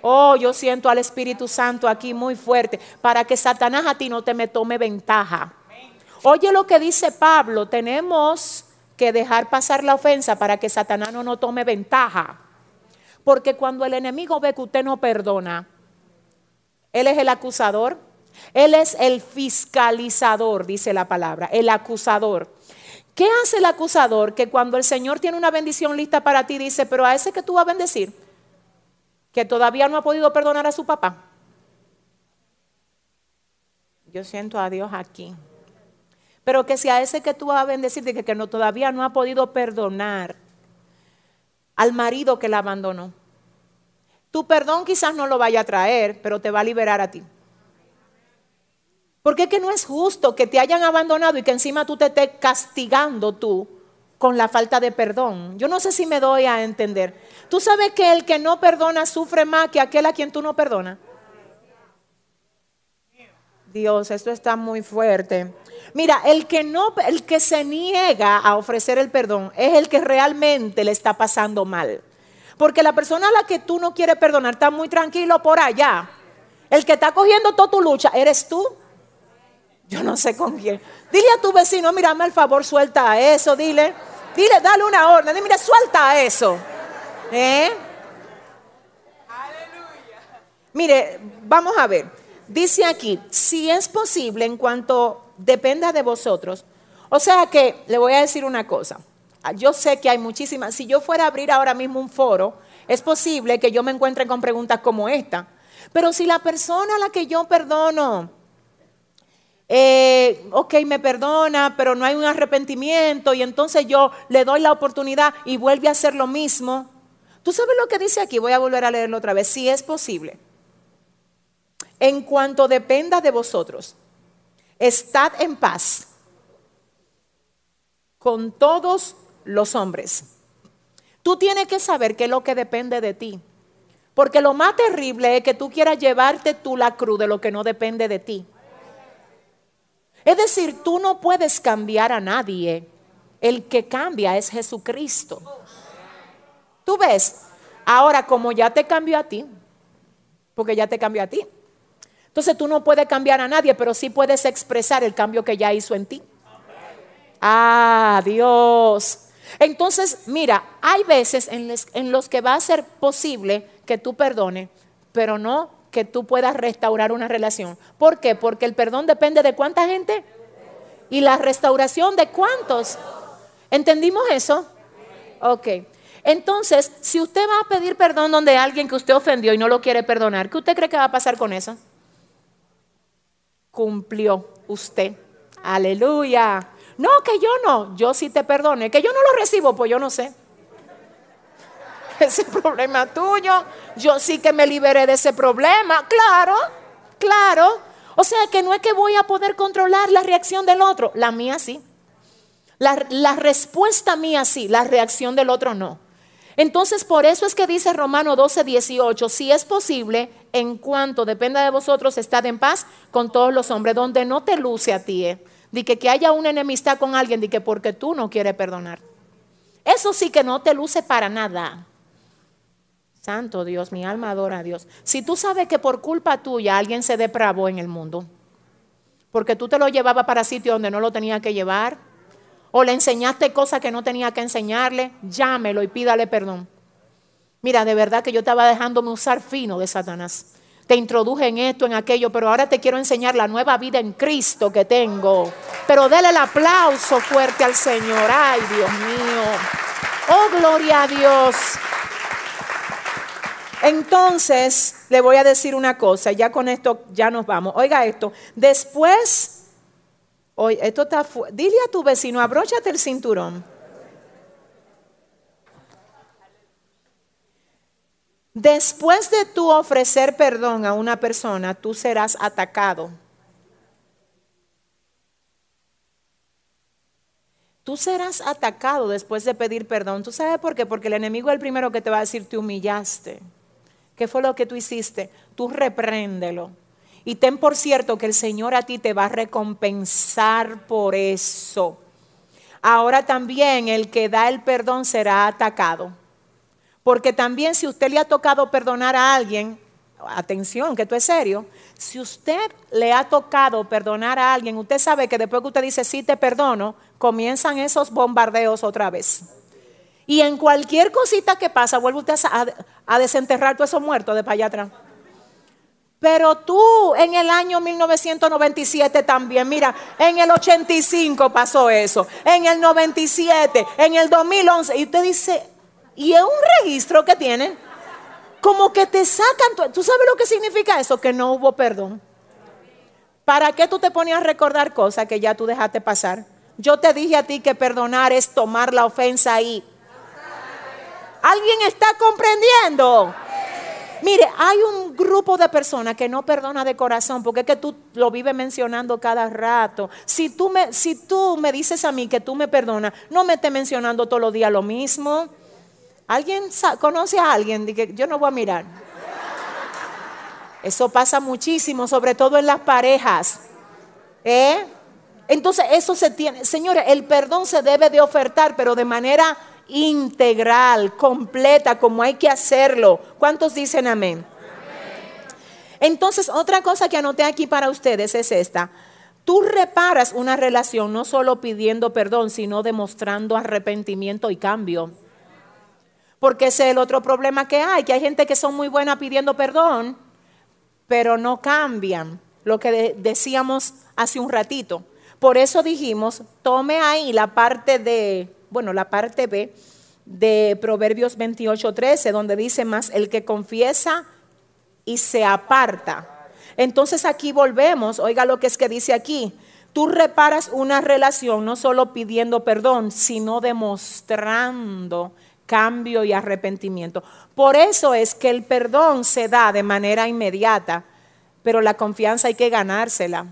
Speaker 2: Oh, yo siento al Espíritu Santo aquí muy fuerte. Para que Satanás a ti no te me tome ventaja. Oye lo que dice Pablo. Tenemos que dejar pasar la ofensa para que Satanás no nos tome ventaja. Porque cuando el enemigo ve que usted no perdona, él es el acusador, él es el fiscalizador, dice la palabra, el acusador. ¿Qué hace el acusador? Que cuando el Señor tiene una bendición lista para ti, dice, pero a ese que tú vas a bendecir, que todavía no ha podido perdonar a su papá. Yo siento a Dios aquí. Pero que sea ese que tú vas a bendecir, que, que no, todavía no ha podido perdonar al marido que la abandonó. Tu perdón quizás no lo vaya a traer, pero te va a liberar a ti. Porque es que no es justo que te hayan abandonado y que encima tú te estés castigando tú con la falta de perdón. Yo no sé si me doy a entender. Tú sabes que el que no perdona sufre más que aquel a quien tú no perdonas. Dios, esto está muy fuerte. Mira, el que no, el que se niega a ofrecer el perdón es el que realmente le está pasando mal. Porque la persona a la que tú no quieres perdonar está muy tranquilo por allá. El que está cogiendo toda tu lucha, ¿eres tú? Yo no sé con quién. Dile a tu vecino, mírame al favor, suelta eso, dile. Dile, dale una orden. Dile, mira, suelta eso. ¿Eh? Mire, vamos a ver. Dice aquí, si es posible en cuanto dependa de vosotros. O sea que le voy a decir una cosa. Yo sé que hay muchísimas. Si yo fuera a abrir ahora mismo un foro, es posible que yo me encuentre con preguntas como esta. Pero si la persona a la que yo perdono eh, ok, me perdona, pero no hay un arrepentimiento y entonces yo le doy la oportunidad y vuelve a hacer lo mismo. ¿Tú sabes lo que dice aquí? Voy a volver a leerlo otra vez. Si es posible. En cuanto dependa de vosotros, estad en paz con todos los hombres. Tú tienes que saber qué es lo que depende de ti. Porque lo más terrible es que tú quieras llevarte tú la cruz de lo que no depende de ti. Es decir, tú no puedes cambiar a nadie. El que cambia es Jesucristo. Tú ves, ahora como ya te cambió a ti, porque ya te cambió a ti, entonces tú no puedes cambiar a nadie, pero sí puedes expresar el cambio que ya hizo en ti. Ah, Dios. Entonces, mira, hay veces en los, en los que va a ser posible que tú perdones, pero no que tú puedas restaurar una relación. ¿Por qué? Porque el perdón depende de cuánta gente y la restauración de cuántos. ¿Entendimos eso? Ok. Entonces, si usted va a pedir perdón donde alguien que usted ofendió y no lo quiere perdonar, ¿qué usted cree que va a pasar con eso? Cumplió usted. Aleluya. No, que yo no, yo sí te perdone. Que yo no lo recibo, pues yo no sé. *laughs* ese problema tuyo. Yo sí que me liberé de ese problema. Claro, claro. O sea que no es que voy a poder controlar la reacción del otro. La mía sí. La, respuesta mía sí, la reacción del otro no. Entonces, por eso es que dice Romano 12, 18, si es posible, en cuanto dependa de vosotros, estad en paz con todos los hombres, donde no te luce a ti, eh. de que, que haya una enemistad con alguien, de que porque tú no quieres perdonar. Eso sí que no te luce para nada. Santo Dios, mi alma adora a Dios. Si tú sabes que por culpa tuya alguien se depravó en el mundo, porque tú te lo llevabas para sitio donde no lo tenía que llevar, o le enseñaste cosas que no tenía que enseñarle, llámelo y pídale perdón. Mira, de verdad que yo estaba dejándome usar fino de Satanás. Te introduje en esto, en aquello, pero ahora te quiero enseñar la nueva vida en Cristo que tengo. Pero déle el aplauso fuerte al Señor. Ay, Dios mío. Oh, gloria a Dios. Entonces, le voy a decir una cosa, ya con esto ya nos vamos. Oiga esto, después, oye, esto está, dile a tu vecino, abróchate el cinturón. Después de tú ofrecer perdón a una persona, tú serás atacado. Tú serás atacado después de pedir perdón. ¿Tú sabes por qué? Porque el enemigo es el primero que te va a decir, te humillaste. ¿Qué fue lo que tú hiciste? Tú repréndelo. Y ten por cierto que el Señor a ti te va a recompensar por eso. Ahora también el que da el perdón será atacado. Porque también si usted le ha tocado perdonar a alguien, atención, que esto es serio, si usted le ha tocado perdonar a alguien, usted sabe que después que usted dice sí te perdono, comienzan esos bombardeos otra vez. Y en cualquier cosita que pasa, vuelve usted a, desenterrar todo eso muerto de para allá atrás. Pero tú en el año 1997 también, mira, en el 85 pasó eso, en el 97, en el 2011, y usted dice, ¿y es un registro que tienen? Como que te sacan, ¿tú sabes lo que significa eso? Que no hubo perdón. ¿Para qué tú te ponías a recordar cosas que ya tú dejaste pasar? Yo te dije a ti que perdonar es tomar la ofensa ahí ¿Alguien está comprendiendo? Mire, hay un grupo de personas que no perdona de corazón porque es que tú lo vives mencionando cada rato. Si tú me, si tú me dices a mí que tú me perdonas, no me estés mencionando todos los días lo mismo. ¿Alguien conoce a alguien? que yo no voy a mirar. Eso pasa muchísimo, sobre todo en las parejas. ¿Eh? Entonces eso se tiene, señores, el perdón se debe de ofertar, pero de manera integral, completa, como hay que hacerlo. ¿Cuántos dicen amén? Entonces, otra cosa que anoté aquí para ustedes es esta. Tú reparas una relación no solo pidiendo perdón, sino demostrando arrepentimiento y cambio. Porque ese es el otro problema que hay, que hay gente que son muy buena pidiendo perdón, pero no cambian. Lo que decíamos hace un ratito. Por eso dijimos, tome ahí la parte de bueno, la parte B de Proverbios 28, 13, donde dice más, el que confiesa y se aparta. Entonces aquí volvemos, oiga lo que es que dice aquí, Tú reparas una relación no solo pidiendo perdón, sino demostrando cambio y arrepentimiento. Por eso es que el perdón se da de manera inmediata, pero la confianza hay que ganársela.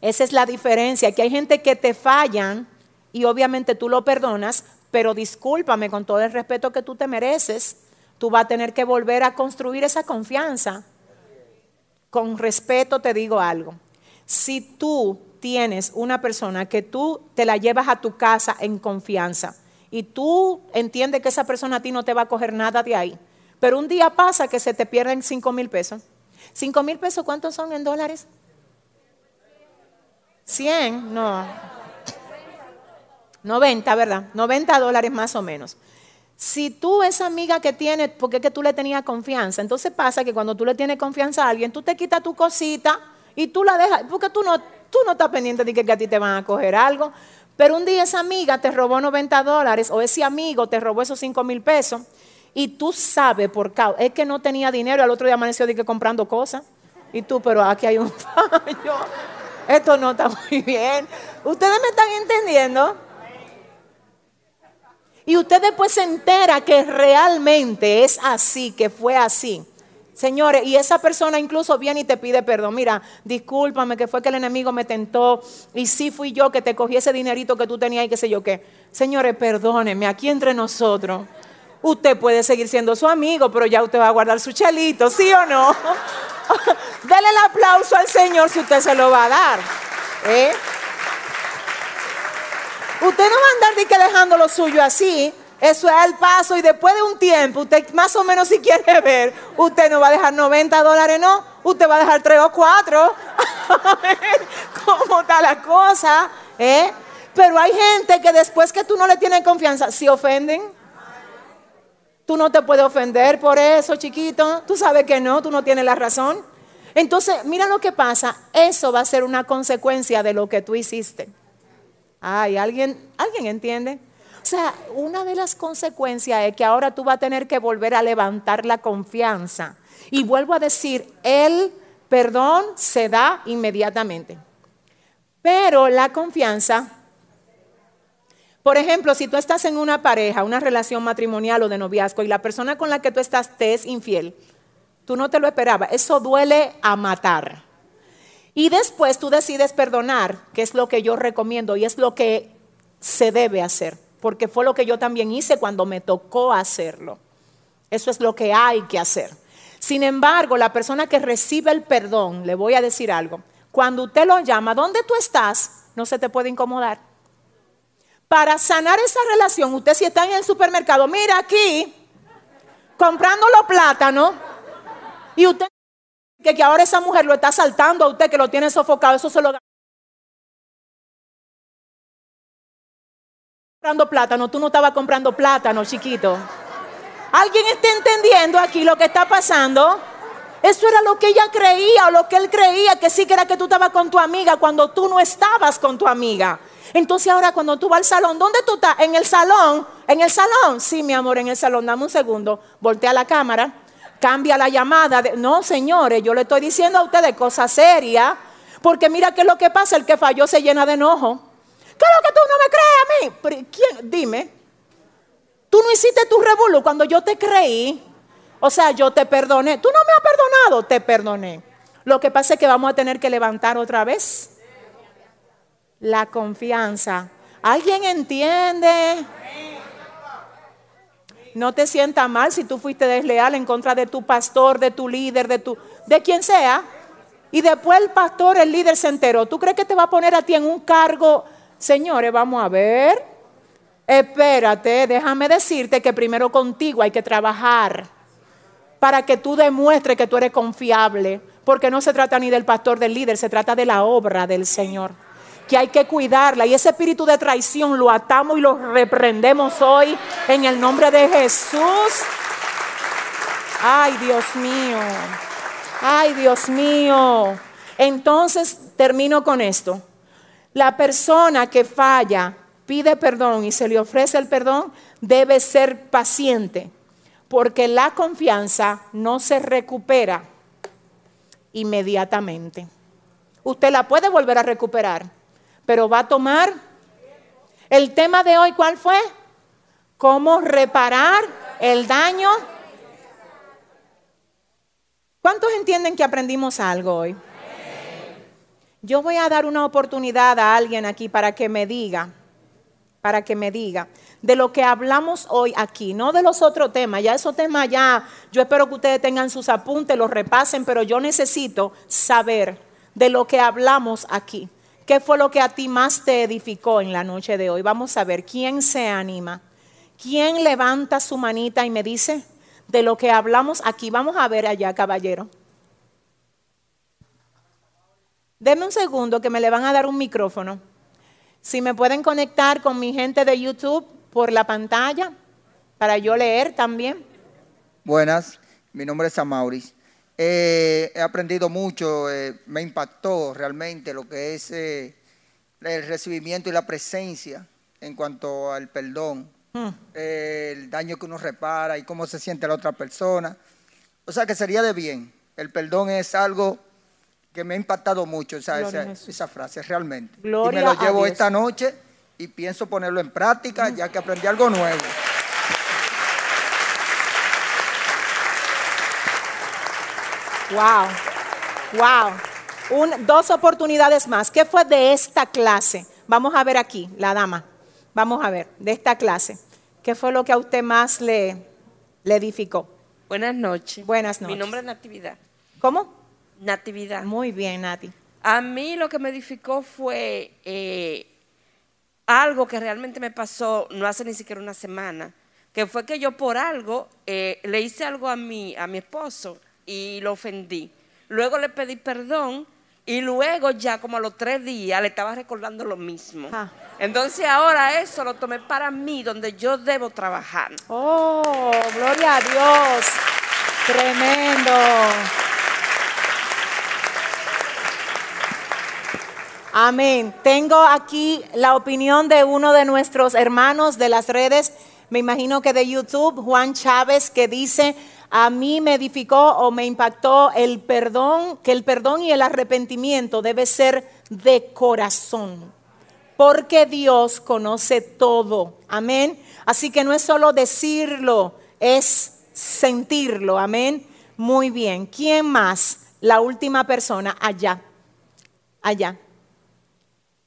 Speaker 2: Esa es la diferencia, que hay gente que te fallan y obviamente tú lo perdonas, pero discúlpame con todo el respeto que tú te mereces, tú vas a tener que volver a construir esa confianza. Con respeto te digo algo. Si tú tienes una persona que tú te la llevas a tu casa en confianza y tú entiendes que esa persona a ti no te va a coger nada de ahí, pero un día pasa que se te pierden 5 mil pesos. ¿5 mil pesos cuántos son en dólares? 100, no. 90, ¿verdad? 90 dólares más o menos. Si tú esa amiga que tienes, porque es que tú le tenías confianza, entonces pasa que cuando tú le tienes confianza a alguien, tú te quitas tu cosita y tú la dejas, porque tú no, tú no estás pendiente de que, a ti te van a coger algo. Pero un día esa amiga te robó 90 dólares o ese amigo te robó esos 5 mil pesos y tú sabes por causa, es que no tenía dinero, al otro día amaneció de que comprando cosas. Y tú, pero aquí hay un fallo. Esto no está muy bien. ¿Ustedes me están entendiendo? Y usted después se entera que realmente es así, que fue así. Señores, y esa persona incluso viene y te pide perdón. Mira, discúlpame que fue que el enemigo me tentó y sí fui yo que te cogí ese dinerito que tú tenías y qué sé yo qué. Señores, perdóneme, aquí entre nosotros. Usted puede seguir siendo su amigo, pero ya usted va a guardar su chelito, ¿sí o no? *laughs* Dele el aplauso al Señor si usted se lo va a dar. ¿eh? Usted no va a andar de que dejando lo suyo así. Eso es el paso y después de un tiempo, usted más o menos si quiere *laughs* ver, usted no va a dejar 90 dólares, no, usted va a dejar 3 o 4. *laughs* ¿Cómo está la cosa? ¿Eh? Pero hay gente que después que tú no le tienes confianza, se ofenden. Tú no te puedes ofender por eso, chiquito. Tú sabes que no, tú no tienes la razón. Entonces, mira lo que pasa. Eso va a ser una consecuencia de lo que tú hiciste. Ay, ¿alguien, ¿alguien entiende? Sea, una de las consecuencias es que ahora tú vas a tener que volver a levantar la confianza. Y vuelvo a decir, el perdón se da inmediatamente. Pero la confianza, por ejemplo, si tú estás en una pareja, una relación matrimonial o de noviazgo y la persona con la que tú estás te es infiel, tú no te lo esperabas, eso duele a matar. Y después tú decides perdonar, que es lo que yo recomiendo y es lo que se debe hacer porque fue lo que yo también hice cuando me tocó hacerlo. Eso es lo que hay que hacer. Sin embargo, la persona que recibe el perdón, le voy a decir algo, cuando usted lo llama, ¿dónde tú estás? No se te puede incomodar. Para sanar esa relación, usted si está en el supermercado, mira aquí, comprando los plátanos, y usted que, ahora esa mujer lo está saltando a usted, que lo tiene sofocado, eso se lo comprando plátano, tú no estabas comprando plátano, chiquito. ¿Alguien está entendiendo aquí lo que está pasando? Eso era lo que ella creía o lo que él creía, que sí que era que tú estabas con tu amiga cuando tú no estabas con tu amiga. Entonces ahora cuando tú vas al salón, ¿dónde tú estás? En el salón, en el salón. Sí, mi amor, en el salón. Dame un segundo, voltea la cámara, cambia la llamada. no, señores, yo le estoy diciendo a ustedes cosas serias, porque mira qué es lo que pasa, el que falló se llena de enojo. ¿Qué es lo que tú no me crees a mí? ¿Quién? Dime. Tú no hiciste tu revuelo cuando yo te creí. O sea, yo te perdoné. Tú no me has perdonado, te perdoné. Lo que pasa es que vamos a tener que levantar otra vez la confianza. ¿Alguien entiende? No te sientas mal si tú fuiste desleal en contra de tu pastor, de tu líder, de tu de quien sea. Y después el pastor, el líder se enteró. ¿Tú crees que te va a poner a ti en un cargo Señores, vamos a ver. Espérate, déjame decirte que primero contigo hay que trabajar para que tú demuestres que tú eres confiable, porque no se trata ni del pastor, del líder, se trata de la obra del Señor, que hay que cuidarla y ese espíritu de traición lo atamos y lo reprendemos hoy en el nombre de Jesús. Ay, Dios mío, ay, Dios mío. Entonces termino con esto. La persona que falla, pide perdón y se le ofrece el perdón, debe ser paciente, porque la confianza no se recupera inmediatamente. usted la puede volver a recuperar, pero va a tomar. El tema de hoy, ¿cuál fue? ¿Cómo reparar el daño? ¿Cuántos entienden que aprendimos algo hoy? Yo voy a dar una oportunidad a alguien aquí para que me diga, para que me diga de lo que hablamos hoy aquí, no de los otros temas. Ya esos temas ya, yo espero que ustedes tengan sus apuntes, los repasen, pero yo necesito saber de lo que hablamos aquí. ¿Qué fue lo que a ti más te edificó en la noche de hoy? Vamos a ver, ¿quién se anima? ¿Quién levanta su manita y me dice de lo que hablamos aquí? Vamos a ver allá, caballero. Deme un segundo que me le van a dar un micrófono. Si me pueden conectar con mi gente de YouTube por la pantalla para yo leer también.
Speaker 4: Buenas, mi nombre es Amauris. Eh, he aprendido mucho, eh, me impactó realmente lo que es eh, el recibimiento y la presencia en cuanto al perdón, hmm. el daño que uno repara y cómo se siente la otra persona. O sea que sería de bien. El perdón es algo que me ha impactado mucho esa, esa, frase, realmente. y me lo llevo esta noche y pienso ponerlo en práctica ya que aprendí algo nuevo.
Speaker 2: Wow, wow. dos oportunidades más. ¿Qué fue de esta clase? Vamos a ver aquí, la dama. Vamos a ver, de esta clase. ¿Qué fue lo que a usted más le, le edificó?
Speaker 5: Buenas noches.
Speaker 2: Buenas noches.
Speaker 5: Mi nombre es Natividad.
Speaker 2: ¿Cómo?
Speaker 5: Natividad.
Speaker 2: Muy bien, Nati.
Speaker 5: A mí lo que me edificó fue eh, algo que realmente me pasó no hace ni siquiera una semana, que fue que yo por algo eh, le hice algo a mi, a mi esposo y lo ofendí. Luego le pedí perdón y luego ya como a los tres días le estaba recordando lo mismo. Ah. Entonces ahora eso lo tomé para mí, donde yo debo trabajar.
Speaker 2: Oh, gloria a Dios. Tremendo. Amén. Tengo aquí la opinión de uno de nuestros hermanos de las redes, me imagino que de YouTube, Juan Chávez, que dice, a mí me edificó o me impactó el perdón, que el perdón y el arrepentimiento debe ser de corazón, porque Dios conoce todo. Amén. Así que no es solo decirlo, es sentirlo. Amén. Muy bien. ¿Quién más? La última persona, allá. Allá.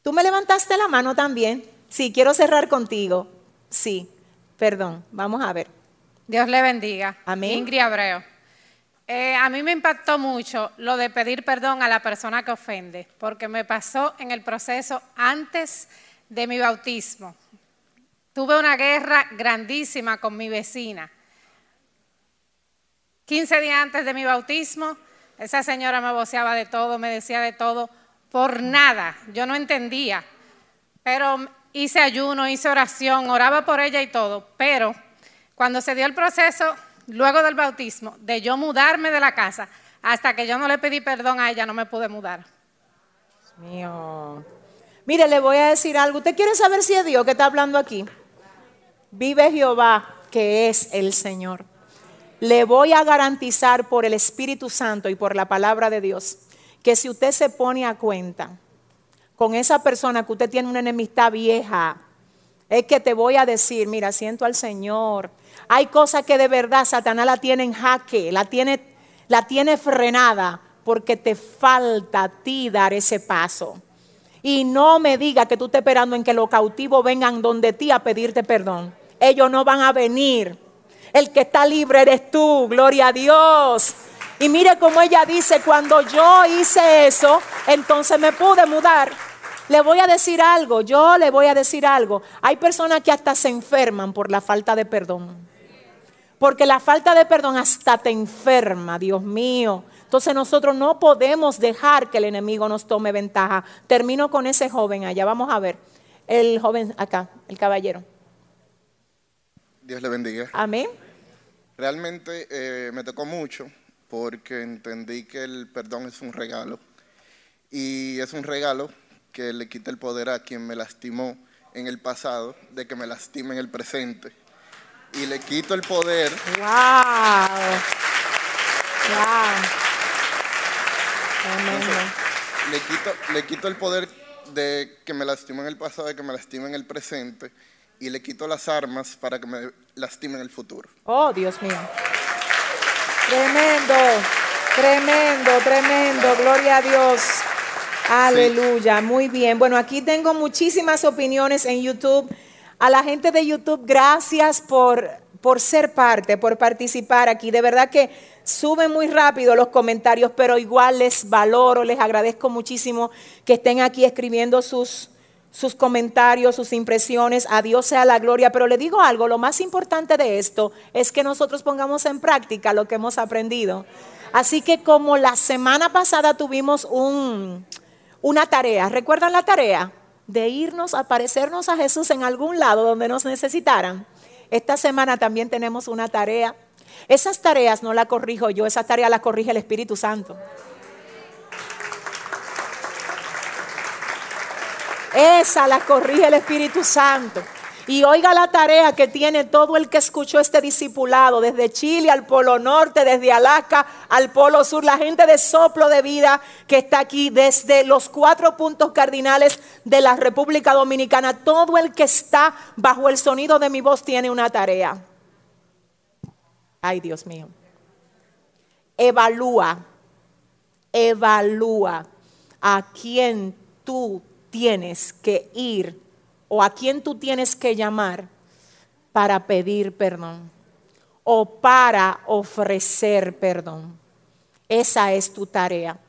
Speaker 2: ¿Tú me levantaste la mano también? Sí, quiero cerrar contigo. Sí, perdón, vamos a ver.
Speaker 6: Dios le bendiga.
Speaker 2: Amén.
Speaker 6: Ingrid Abreu. Eh, a mí me impactó mucho lo de pedir perdón a la persona que ofende, porque me pasó en el proceso antes de mi bautismo. Tuve una guerra grandísima con mi vecina. 15 días antes de mi bautismo, esa señora me voceaba de todo, me decía de todo, por nada, yo no entendía, pero hice ayuno, hice oración, oraba por ella y todo, pero cuando se dio el proceso, luego del bautismo, de yo mudarme de la casa, hasta que yo no le pedí perdón a ella, no me pude mudar.
Speaker 2: Dios mío. Mire, le voy a decir algo. ¿Usted quiere saber si es Dios que está hablando aquí? Vive Jehová, que es el Señor. Le voy a garantizar por el Espíritu Santo y por la palabra de Dios que si usted se pone a cuenta con esa persona que usted tiene una enemistad vieja, es que te voy a decir, mira, siento al Señor. Hay cosas que de verdad Satanás la tiene en jaque, la tiene, la tiene frenada, porque te falta a ti dar ese paso. Y no me diga que tú estás esperando en que los cautivos vengan donde ti a pedirte perdón. Ellos no van a venir. El que está libre eres tú, gloria a Dios. Y mire cómo ella dice, cuando yo hice eso, entonces me pude mudar. Le voy a decir algo, yo le voy a decir algo. Hay personas que hasta se enferman por la falta de perdón. Porque la falta de perdón hasta te enferma, Dios mío. Entonces nosotros no podemos dejar que el enemigo nos tome ventaja. Termino con ese joven allá, vamos a ver. El joven acá, el caballero.
Speaker 7: Dios le bendiga.
Speaker 2: Amén.
Speaker 7: Realmente eh, me tocó mucho porque entendí que el perdón es un regalo y es un regalo que le quita el poder a quien me lastimó en el pasado de que me lastime en el presente y le quito el poder.
Speaker 2: Wow.
Speaker 7: le quito, le quito el poder de que me lastimó en el pasado, de que me lastime en el presente, y le quito las armas para que me lastime en el futuro.
Speaker 2: Oh, Dios mío. Tremendo, tremendo, tremendo. Gloria a Dios. Aleluya, muy bien. Bueno, aquí tengo muchísimas opiniones en YouTube. A la gente de YouTube, gracias por, por ser parte, por participar aquí. De verdad que suben muy rápido los comentarios, pero igual les valoro, les agradezco muchísimo que estén aquí escribiendo sus, sus comentarios, sus impresiones. A Dios sea la gloria. Pero le digo algo, lo más importante de esto es que nosotros pongamos en práctica lo que hemos aprendido. Así que como la semana pasada tuvimos un, una tarea, ¿recuerdan la tarea? De irnos a parecernos a Jesús en algún lado donde nos necesitaran. Esta semana también tenemos una tarea. Esas tareas no las corrijo yo, esa tarea la corrige el Espíritu Santo. Esa la corrige el Espíritu Santo. Y oiga la tarea que tiene todo el que escuchó este discipulado, desde Chile al Polo Norte, desde Alaska al Polo Sur, la gente de soplo de vida que está aquí, desde los cuatro puntos cardinales de la República Dominicana, todo el que está bajo el sonido de mi voz tiene una tarea. Ay, Dios mío. Evalúa, evalúa a quién tú tienes que ir o a quién tú tienes que llamar para pedir perdón o para ofrecer perdón. Esa es tu tarea.